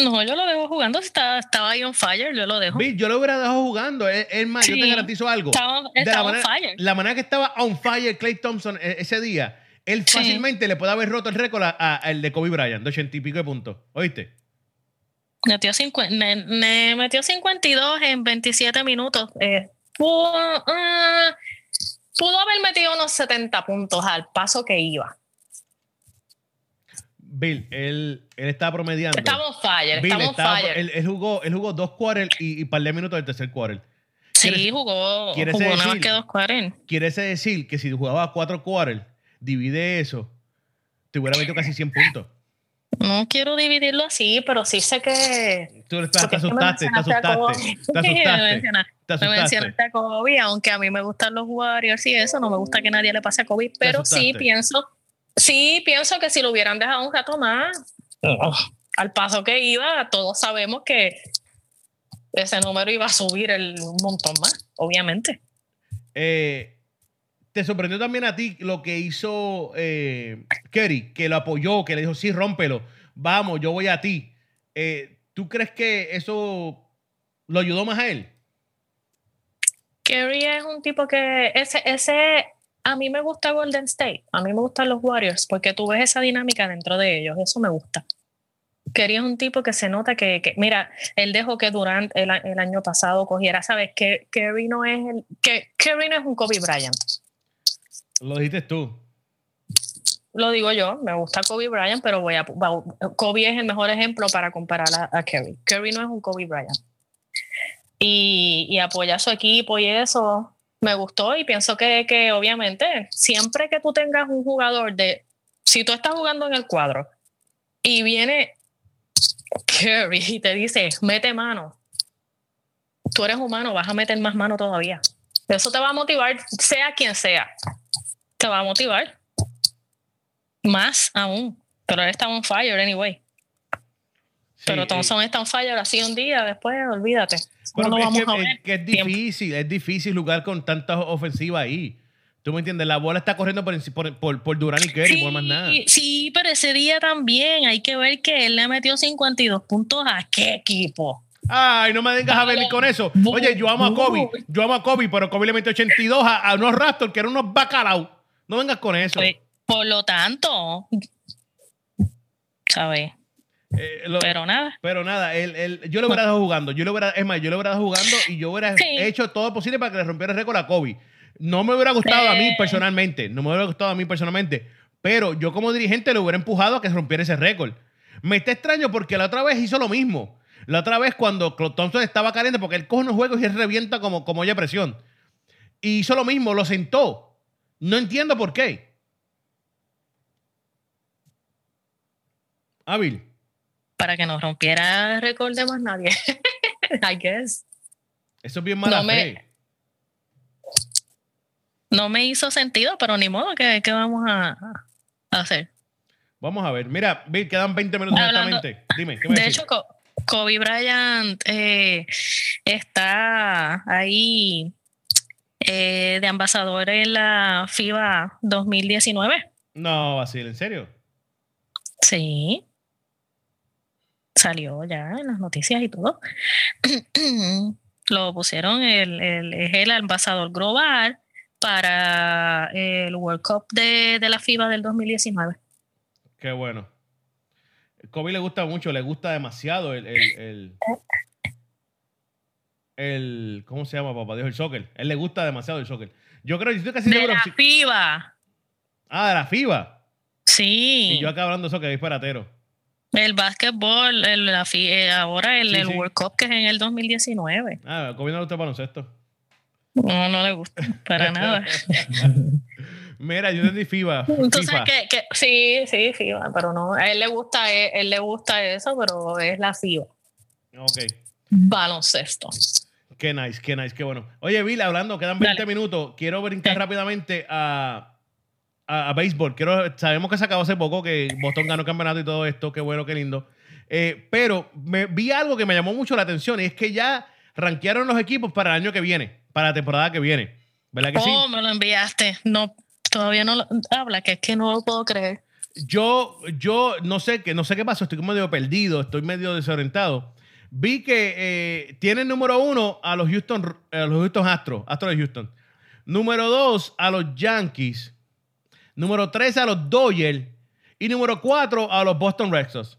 No, yo lo dejo jugando. si Estaba, estaba ahí on fire, yo lo dejo. Bill, yo lo hubiera dejado jugando. Es, más, yo te garantizo algo. Estaba, De la estaba on manera, fire. la manera que estaba on fire Clay Thompson eh, ese día, él Sí. fácilmente le puede haber roto el récord al de Kobe Bryant, de 80 y pico de puntos. ¿Oíste? Metió, me, me metió 52 en 27 minutos. Eh, pudo, ah, pudo haber metido unos 70 puntos al paso que iba. Bill, él, él estaba promediando. Estamos fire, Bill estamos estaba- fire. él, él jugó, él jugó dos quarters y, y par de minutos del tercer quarter. Sí, jugó, jugó nada más que dos quarters. Quiere decir que si jugaba cuatro quarters, divide eso, te hubiera metido casi 100 puntos. No quiero dividirlo así, pero sí sé que. Tú te, asustaste, te asustaste. Te asustaste. Me mencionaste a Kobe, aunque a mí me gustan los Warriors y eso, no me gusta que nadie le pase a Kobe, pero sí pienso, sí pienso que si lo hubieran dejado un rato más, al paso que iba, todos sabemos que ese número iba a subir el, un montón más, obviamente. Eh, ¿Te sorprendió también a ti lo que hizo eh, Kerry, que lo apoyó, que le dijo, sí, rómpelo, vamos, yo voy a ti? Eh, ¿Tú crees que eso lo ayudó más a él? Kerry es un tipo que ese, ese, a mí me gusta Golden State, a mí me gustan los Warriors, porque tú ves esa dinámica dentro de ellos, eso me gusta. Es un tipo que se nota que, mira, él dejó que Durant el, año pasado cogiera, ¿sabes? Que Kerry no es el, que Kerry no es un Kobe Bryant. Lo dijiste tú. Lo digo yo, me gusta Kobe Bryant, pero voy a, Kobe es el mejor ejemplo para comparar a, Kerry. Kerry no es un Kobe Bryant. Y, y apoya a su equipo y eso me gustó y pienso que, que obviamente siempre que tú tengas un jugador de, si tú estás jugando en el cuadro y viene Kerry y te dice, mete mano, tú eres humano, vas a meter más mano todavía. Eso te va a motivar, sea quien sea te va a motivar. Más aún. Pero él está on fire anyway. pero Thompson está on fire así un día, después olvídate. No es, vamos que, es, difícil, es difícil jugar con tantas ofensivas ahí. ¿Tú me entiendes? La bola está corriendo por, por, por Durán y Kerry, por más nada. Sí, pero ese día también hay que ver que él le metió 52 puntos a qué equipo. Ay, no me vengas a venir con eso. Oye, yo amo a Kobe, yo amo a Kobe, pero Kobe le metió 82 a, a unos Raptors que eran unos bacalaos. No vengas con eso. Pues, por lo tanto, ¿sabes? Eh, pero nada. Pero nada, yo lo hubiera dado jugando. Yo lo hubiera, es más, yo lo hubiera dado jugando y yo hubiera hecho todo posible para que le rompiera el récord a Kobe. No me hubiera gustado a mí personalmente. No me hubiera gustado a mí personalmente. Pero yo como dirigente le hubiera empujado a que rompiera ese récord. Me está extraño porque la otra vez hizo lo mismo. La otra vez cuando Thompson estaba caliente porque él coge unos juegos y él revienta como, como ya presión. Y hizo lo mismo, lo sentó. No entiendo por qué. Hábil. Para que no rompiera el récord de más nadie. I guess. Eso es bien mala no Me, no me hizo sentido, pero ni modo, ¿qué, vamos a, hacer? Vamos a ver. Mira, Bill, quedan 20 minutos exactamente. Dime, ¿qué me De hecho, Kobe Bryant eh, está ahí eh, de ambasador en la FIBA 2019. No, así, ¿en serio? Sí. Salió ya en las noticias y todo. Lo pusieron, el, el, es el ambasador global para el World Cup de, la FIBA del 2019. Qué bueno. Kobe le gusta mucho, le gusta demasiado el, el. ¿Cómo se llama, papá? Dios, el soccer. él le gusta demasiado el soccer. Yo creo que estoy casi de La FIBA. Ah, de la FIBA. Sí. Y yo acá hablando de soccer, disparatero. El básquetbol, el, la eh, ahora el, el World Cup que es en el 2019. Ah, ¿cómo no le gusta el baloncesto? No, no le gusta, para nada. Mira, yo entendí FIBA. Entonces, que, que, sí, sí, FIBA, pero no. A él le gusta, él, él le gusta eso, pero es la FIBA. Ok. Baloncesto. Qué nice, qué nice, qué bueno. Oye, Bill, hablando, quedan 20 minutos. Quiero brincar rápidamente a, a, béisbol. Quiero, sabemos que se acabó hace poco, que Boston ganó campeonato y todo esto. Qué bueno, qué lindo. Eh, pero me, vi algo que me llamó mucho la atención y es que ya rankearon los equipos para el año que viene, para la temporada que viene. ¿Verdad que oh, sí? me lo enviaste. No, todavía no lo, habla, que es que no lo puedo creer. Yo, yo no sé, que no sé qué pasó, estoy medio perdido, estoy medio desorientado. Vi que eh, tiene número uno a los Houston, a los Houston Astros, Astros de Houston. Número dos a los Yankees. Número tres a los Dodgers. Y número cuatro a los Boston Red Sox.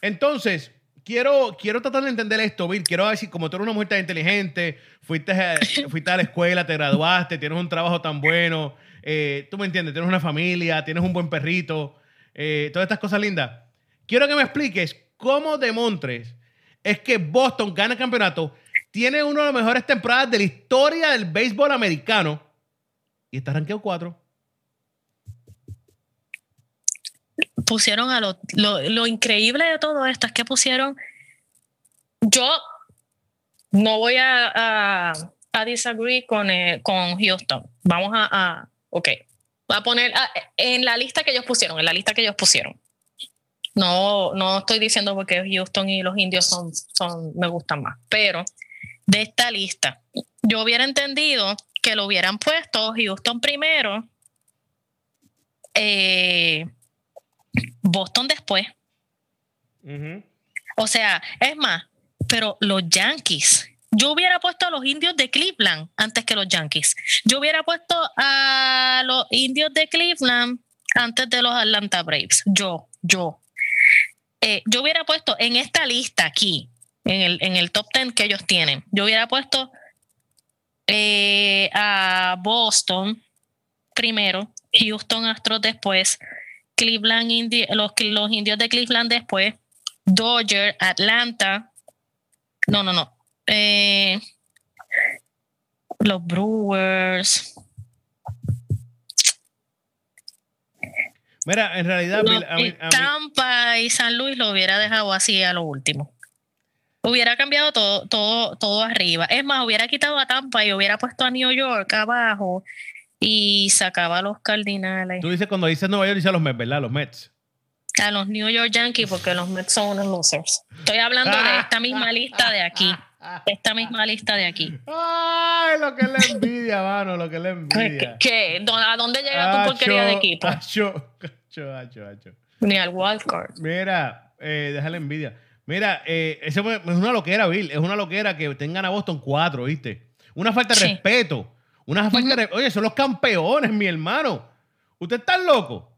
Entonces, quiero, quiero tratar de entender esto, Bill. Quiero decir, como tú eres una mujer tan inteligente, fuiste, fuiste a la escuela, te graduaste, tienes un trabajo tan bueno, eh, tú me entiendes, tienes una familia, tienes un buen perrito, eh, todas estas cosas lindas. Quiero que me expliques cómo demontres es que Boston gana el campeonato tiene una de las mejores temporadas de la historia del béisbol americano y está rankeado 4. Pusieron a lo, lo, lo increíble de todo esto es que pusieron. Yo no voy a, a, a disagree con, eh, con Houston. Vamos a, a ok, a poner a- en la lista que ellos pusieron, en la lista que ellos pusieron. No, no estoy diciendo porque Houston y los indios son, son, me gustan más, pero de esta lista, yo hubiera entendido que lo hubieran puesto Houston primero, eh, Boston después. O sea, es más, pero los Yankees. Yo hubiera puesto a los indios de Cleveland antes que los Yankees. Yo hubiera puesto a los indios de Cleveland antes de los Atlanta Braves. Yo, yo. Eh, yo hubiera puesto en esta lista aquí, en el, en el top 10 que ellos tienen, yo hubiera puesto eh, a Boston primero, Houston Astros después, Cleveland Indi- los, los indios de Cleveland después, Dodger, Atlanta. No, no, no. Eh, los Brewers. Mira, en realidad, los- Bill, a mí- y a mí- Tampa y San Luis lo hubiera dejado así a lo último. Hubiera cambiado todo, todo, todo arriba. Es más, hubiera quitado a Tampa y hubiera puesto a New York abajo y sacaba a los Cardinales, tú dices cuando dices Nueva York, dices a los Mets, ¿verdad? Los Mets. a los New York Yankees, porque los Mets son unos losers. Estoy hablando de esta misma lista de aquí. Esta misma lista de aquí. Ay, lo que es la envidia, mano, lo que es la envidia. qué? ¿Dó- ¿A dónde llega tu porquería de equipo? Acho, acho, acho, acho. Ni al wildcard. Mira, eh, déjale envidia. Mira, eh, eso es una loquera, Bill. Es una loquera que tengan a Boston cuatro, ¿viste? Una falta de Sí. respeto. Una falta de... Oye, son los campeones, mi hermano. ¿Usted está loco?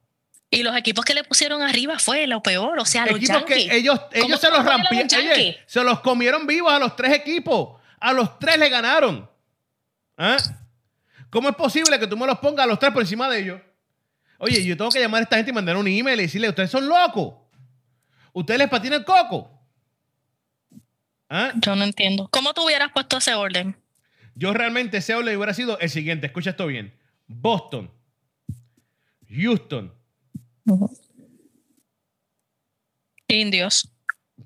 Y los equipos que le pusieron arriba fue lo peor, o sea, los equipos Yankees. que ellos, ¿Cómo ellos se los rampieron. Se los comieron vivos a los tres equipos. A los tres le ganaron. ¿Ah? ¿Cómo es posible que tú me los pongas a los tres por encima de ellos? Oye, yo tengo que llamar a esta gente y mandar un email y decirle, ustedes son locos. Ustedes les patinan el coco. ¿Ah? Yo no entiendo. ¿Cómo tú hubieras puesto ese orden? Yo realmente ese orden hubiera sido el siguiente. Escucha esto bien. Boston. Houston. Indios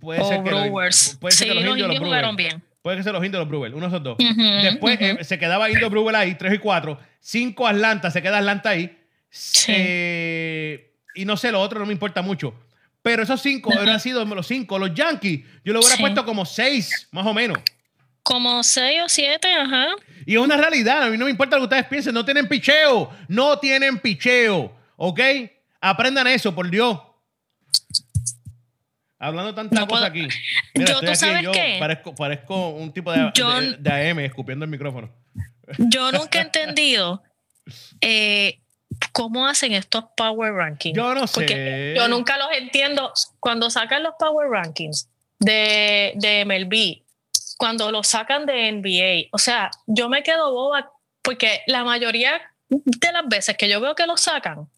Puede o ser que los- Brewers. puede ser Sí, que los indios o indios Brewers. jugaron bien. Puede que sean los indios o los Brewers, uno de esos dos. Después eh, se quedaba Indio Brewell ahí, 3 y 4. 5 Atlanta, se queda Atlanta ahí. Sí. Eh, y no sé, lo otro no me importa mucho. Pero esos cinco hubieran sido los cinco. Los Yankees, yo lo hubiera Sí. puesto como seis, más o menos. Como seis o siete, ajá. Y es una realidad. A mí no me importa lo que ustedes piensen. No tienen picheo. No tienen picheo. ¿Ok? Aprendan eso, por Dios. Hablando tantas No cosas aquí. Yo, ¿tú aquí, sabes yo qué? Parezco, parezco un tipo de, Yo- de- de AM escupiendo el micrófono. Yo nunca he entendido eh, cómo hacen estos power rankings. Yo no sé. Porque yo nunca los entiendo. Cuando sacan los power rankings de, de MLB, cuando los sacan de NBA, o sea, yo me quedo boba porque la mayoría de las veces que yo veo que los sacan,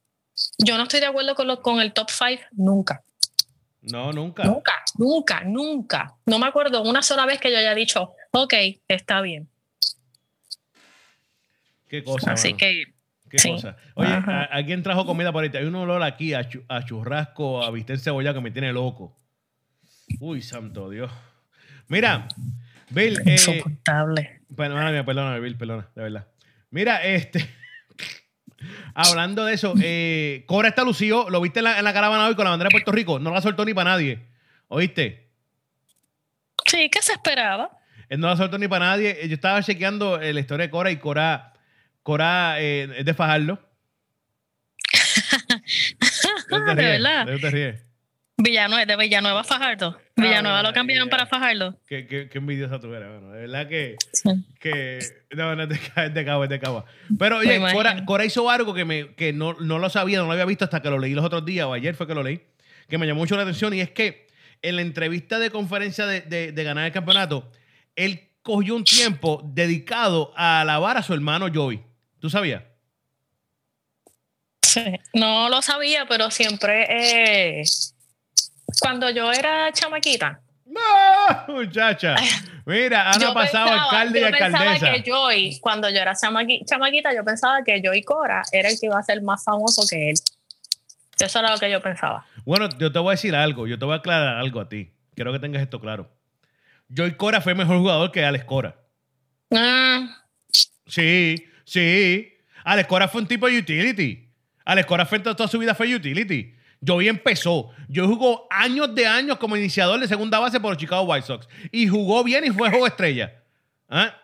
yo no estoy de acuerdo con, los, con el top 5 nunca. No, nunca. Nunca, nunca, nunca. No me acuerdo una sola vez que yo haya dicho, ok, está bien. Qué cosa. Así mano. que Qué sí. cosa. Oye, Ajá. alguien trajo comida por ahí. Hay un olor aquí a, chu- a churrasco, a bistec cebolla que me tiene loco. Uy, santo Dios. Mira, Bill, eh, insoportable. perdóname, perdóname, Bill, perdona, de verdad. Mira, este. Hablando de eso, eh, Cobra está lucido. ¿Lo viste en la, en la caravana hoy con la bandera de Puerto Rico? No la soltó ni para nadie. ¿Oíste? Sí, ¿qué se esperaba? Él no la soltó ni para nadie. Yo estaba chequeando eh, la historia de Cora y Cora, Cora eh, es de Fajardo. ¿De de verdad. ¿De te ríes? Villanueva, de Villanueva a Fajardo. Villanueva lo cambiaron para Fajardo. Qué, qué, qué envidiosa tú eres, bueno. De verdad que, Sí. que no, no es de, ca- es de. Pero oye. Cora, Cora hizo algo que, me, que no, no lo sabía, no lo había visto hasta que lo leí los otros días, o ayer fue que lo leí, que me llamó mucho la atención, y es que en la entrevista de conferencia de, de- de ganar el campeonato, él cogió un tiempo dedicado a alabar a su hermano Joey. ¿Tú sabías? Sí. No lo sabía, pero siempre. eh, cuando yo era chamaquita, No, muchacha. Mira, han Yo pasado alcalde y yo pensaba alcaldesa. que Joy, cuando yo era chamaqui- chamaquita, yo pensaba que Joy Cora era el que iba a ser más famoso que él. Eso era lo que yo pensaba. Bueno, yo te voy a decir algo. Yo te voy a aclarar algo a ti. Quiero que tengas esto claro. Joy Cora fue mejor jugador que Alex Cora. Mm, Sí, sí. Alex Cora fue un tipo de utility. Alex Cora fue toda su vida fue utility. Joey empezó. Yo jugó años de años como iniciador de segunda base por los Chicago White Sox. Y jugó bien y fue juego estrella. ¿Ah?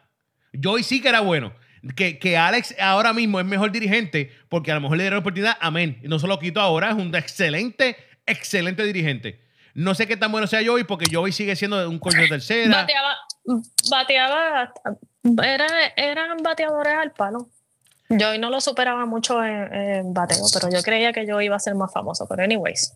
Joey sí que era bueno. Que, que Alex ahora mismo es mejor dirigente porque a lo mejor le dieron la oportunidad. Amén. Y no se lo quito ahora. Es un excelente, excelente dirigente. No sé qué tan bueno sea Joey porque Joey sigue siendo un coño tercera. bateaba, bateaba, era, eran bateadores al palo. Joy no lo superaba mucho en, en bateo, pero yo creía que yo iba a ser más famoso. Pero, anyways,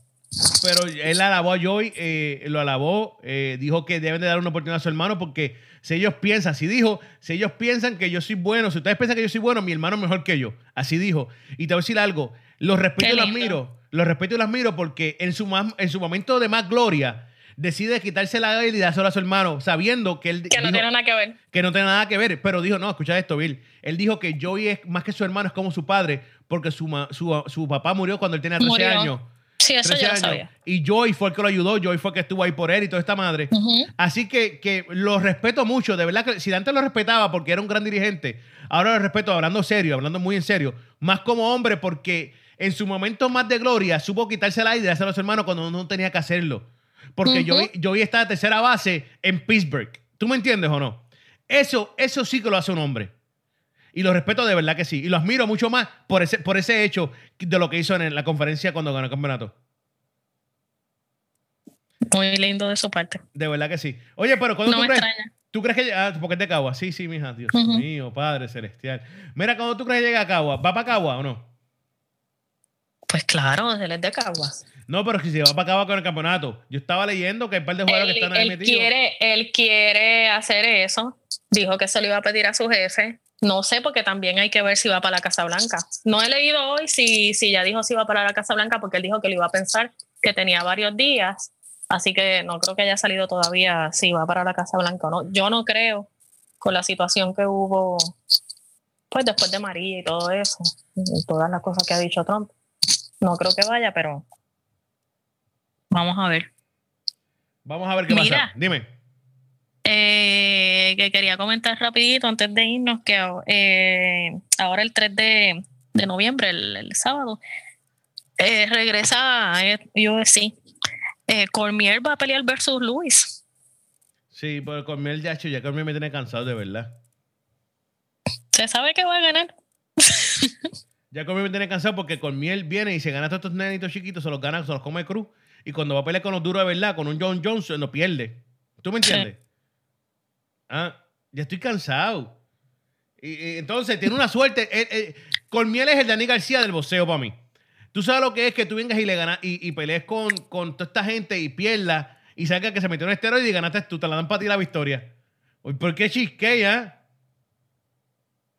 Pero él alabó a Joy, eh, lo alabó, eh, dijo que deben de dar una oportunidad a su hermano porque si ellos piensan, así dijo, si ellos piensan que yo soy bueno, si ustedes piensan que yo soy bueno, mi hermano es mejor que yo. Así dijo. Y te voy a decir algo, los respeto y los admiro, los respeto y los admiro porque en su, en su momento de más gloria decide quitarse la y dárselo a su hermano, sabiendo que él que no dijo- tiene nada que ver. que no tiene nada que ver, pero dijo, no, escucha esto, Bill. Él dijo que Joey es más que su hermano, es como su padre, porque su, su, su papá murió cuando él tenía 13 Murió. años. Sí, eso 13 yo lo sabía. Y Joy fue el que lo ayudó, Joy fue el que estuvo ahí por él y toda esta madre. Así que, que lo respeto mucho, de verdad que si antes lo respetaba porque era un gran dirigente, ahora lo respeto hablando serio, hablando muy en serio, más como hombre porque en su momento más de gloria supo quitarse el aire y dárselo a su hermano cuando no tenía que hacerlo. Porque. Joey, Joey está de tercera base en Pittsburgh. ¿Tú me entiendes o no? Eso, eso sí que lo hace un hombre. Y lo respeto de verdad que sí. Y lo admiro mucho más por ese, por ese hecho de lo que hizo en la conferencia cuando ganó el campeonato. Muy lindo de su parte. De verdad que sí. Oye, pero cuando No tú me crees, extraña. ¿Tú crees que ah, porque es de Cagua? Sí, sí, mija. Dios mío, Padre Celestial. Mira, cuando tú crees que llega a Cagua, ¿va para Cagua o no? Pues claro, él es de Caguas. No, pero si se va para Cagua con el campeonato. Yo estaba leyendo que hay un par de jugadores Él, que están ahí él metidos. quiere, él quiere hacer eso. Dijo que se lo iba a pedir a su jefe. No sé, porque también hay que ver si va para la Casa Blanca. No he leído hoy si, si ya dijo si iba para la Casa Blanca, porque él dijo que lo iba a pensar, que tenía varios días. Así que no creo que haya salido todavía si va para la Casa Blanca o no. Yo no creo, con la situación que hubo, pues después de María y todo eso, y todas las cosas que ha dicho Trump. No creo que vaya, pero vamos a ver. Vamos a ver qué Mira. pasa. Dime. Eh, que quería comentar rapidito antes de irnos que eh, ahora el 3 de, de noviembre, el, el sábado, eh, regresa a UFC. Cormier va a pelear versus Luis. Sí, pero con Miel ya, ya Cormier me tiene cansado de verdad. ¿Se sabe que va a ganar? Ya Cormier me tiene cansado porque Cormier viene y se gana a todos estos nenitos chiquitos, se los gana, se los come cruz. Y cuando va a pelear con los duros de verdad, con un John Johnson, no pierde. ¿Tú me entiendes? Ah, ya estoy cansado. Y, y entonces tiene una suerte. Eh, eh, Cormier es el Dani García del boxeo para mí. Tú sabes lo que es que tú vengas y le ganas y, y pelees con, con toda esta gente y pierdas y salga que se metió en esteroide y ganaste tú, te la dan para ti la victoria. ¿Por qué chisque ya?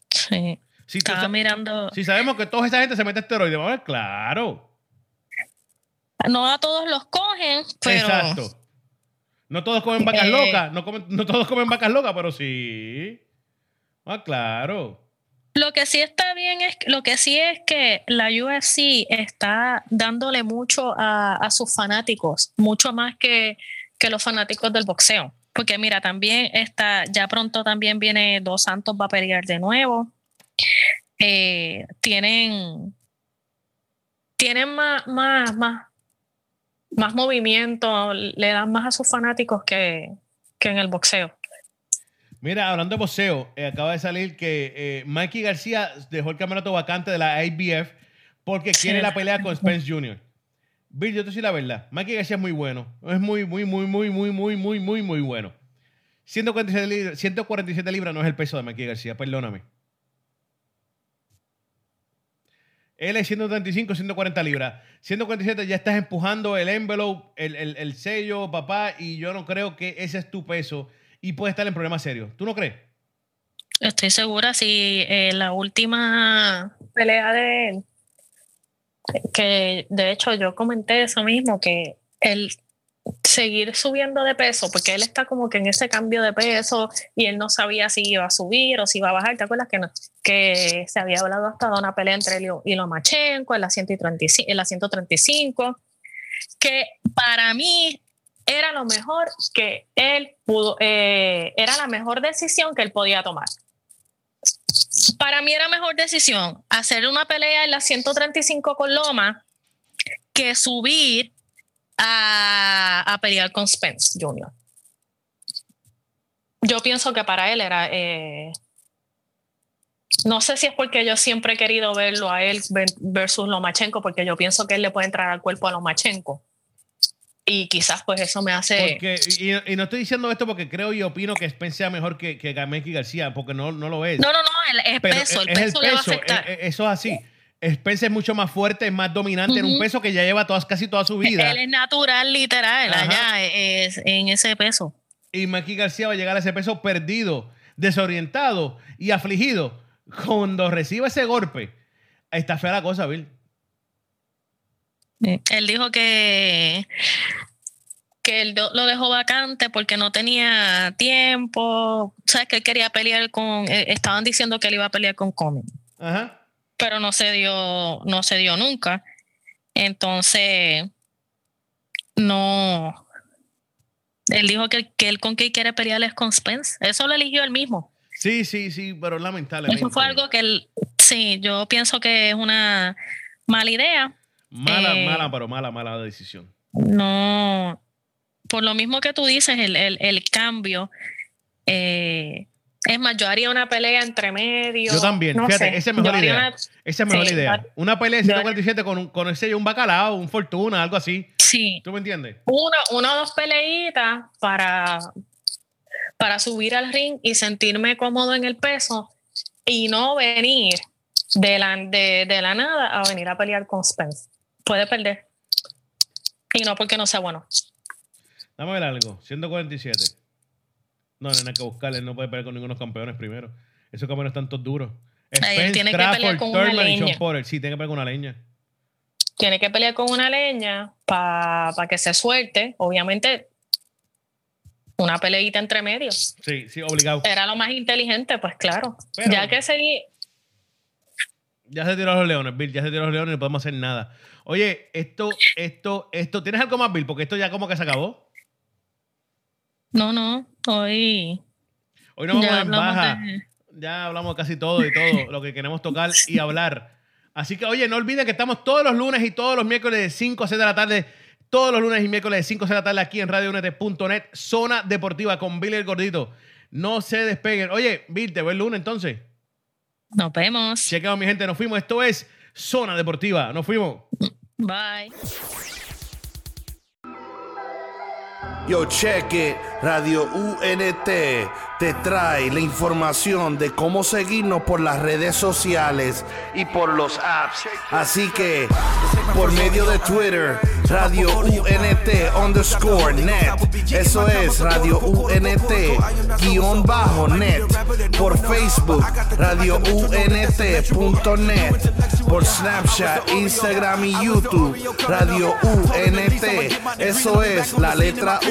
Sí. Si, Estaba mirando. si sabemos que toda esa gente se mete esteroide, vamos a ver, claro. No a todos los cogen, pero Exacto. No todos comen vacas Eh. locas, no, comen- no todos comen vacas locas, pero sí. Ah, claro. Lo que sí está bien es, lo que sí es que la UFC está dándole mucho a, a sus fanáticos, mucho más que, que los fanáticos del boxeo. Porque mira, también está, ya pronto también viene Dos Santos va a pelear de nuevo. Eh, tienen, tienen más, más, más, más movimiento, le dan más a sus fanáticos que, que en el boxeo. Mira, hablando de boxeo, eh, acaba de salir que eh, Mikey García dejó el campeonato vacante de la IBF porque Sí. quiere la pelea con Spence Jr. Bill, yo te soy la verdad. Mikey García es muy bueno. Es muy, muy, muy, muy, muy, muy, muy, muy, muy bueno. 147 libras, 147 libras no es el peso de Mikey García, perdóname. Él es 135, 140 libras. 147 ya estás empujando el envelope, el, el- el sello, papá, y yo no creo que ese es tu peso y puede estar en problemas serios. ¿Tú no crees? Estoy segura si eh, la última pelea de él, que de hecho yo comenté eso mismo, que él seguir subiendo de peso, porque él está como que en ese cambio de peso y él no sabía si iba a subir o si iba a bajar. ¿Te acuerdas que, que se había hablado hasta de una pelea entre él y Lomachenko en la, 135, en la 135? Que para mí era lo mejor que él pudo, eh, era la mejor decisión que él podía tomar. Para mí era mejor decisión hacer una pelea en la 135 con Loma que subir a, pelear con Spence Jr. Yo pienso que para él era... Eh, no sé si es porque yo siempre he querido verlo a él versus Lomachenko, porque yo pienso que él le puede entrar al cuerpo a Lomachenko. Y quizás pues eso me hace... y, no estoy diciendo esto porque creo y opino que Spence sea mejor que, que García, porque no, no lo es. No, no, no, es peso, el peso, le va a afectar. E, e, eso es así. Spence es mucho más fuerte, es más dominante en un peso que ya lleva todas, casi toda su vida. Él es natural, literal, allá es, en ese peso. Y Mikey García va a llegar a ese peso perdido, desorientado y afligido. Cuando reciba ese golpe, está fea la cosa, Bill. Él dijo que, que él lo dejó vacante porque no tenía tiempo. Sabes que él quería pelear con. Eh, estaban diciendo que él iba a pelear con Comey. Ajá pero no se dio, no se dio nunca. Entonces, no. Él dijo que, que él con quien quiere pelear es con Spence. Eso lo eligió él mismo. Sí, sí, sí, pero lamentablemente. Eso fue algo que él, sí, yo pienso que es una mala idea. Mala, eh, mala, pero mala, mala decisión. No, por lo mismo que tú dices, el, el, el cambio, eh, es más, yo haría una pelea entre medio. Yo también, fíjate, esa es mejor idea. Una, esa es mejor idea. Una pelea de 147 con, con ese un bacalao, un fortuna, algo así. Sí. ¿Tú me entiendes? Una, una o dos peleitas para, para subir al ring y sentirme cómodo en el peso y no venir de la, de, de la nada a venir a pelear con Spence. Puede perder. Y no porque no sea bueno. Dame ver algo. 147. No, no hay que buscarle, no puede pelear con ninguno de los campeones primero. Esos campeones están todos duros. Spence, tiene que pelear con una leña. Sí, tiene que pelear con una leña. Tiene que pelear con una leña para que se suelte. Obviamente, una peleita entre medios. Sí, sí, obligado. Era lo más inteligente, pues claro. ya que seguí. Ya se tiró los leones, Bill. Ya se tiró los leones y no podemos hacer nada. Oye, esto, esto, esto. ¿Tienes algo más, Bill? Porque esto ya como que se acabó. No, no, hoy. Hoy no vamos en baja. Ya hablamos casi todo y todo lo que queremos tocar y hablar. Así que, oye, no olviden que estamos todos los lunes y todos los miércoles de 5 a 6 de la tarde. Todos los lunes y miércoles de 5 a 6 de la tarde aquí en radionet.net, zona deportiva con Billy el Gordito. No se despeguen. Oye, Bill, te veo el lunes entonces. Nos vemos. Chequeado, mi gente, nos fuimos. Esto es Zona Deportiva. Nos fuimos. Bye. Yo, check it. Radio UNT te trae la información de cómo seguirnos por las redes sociales y por los apps. Así que, por medio de Twitter, Radio UNT underscore net. Eso es Radio UNT guion bajo net. Por Facebook, Radio UNT.net. Por Snapchat, Instagram y YouTube, Radio UNT. Eso es la letra U,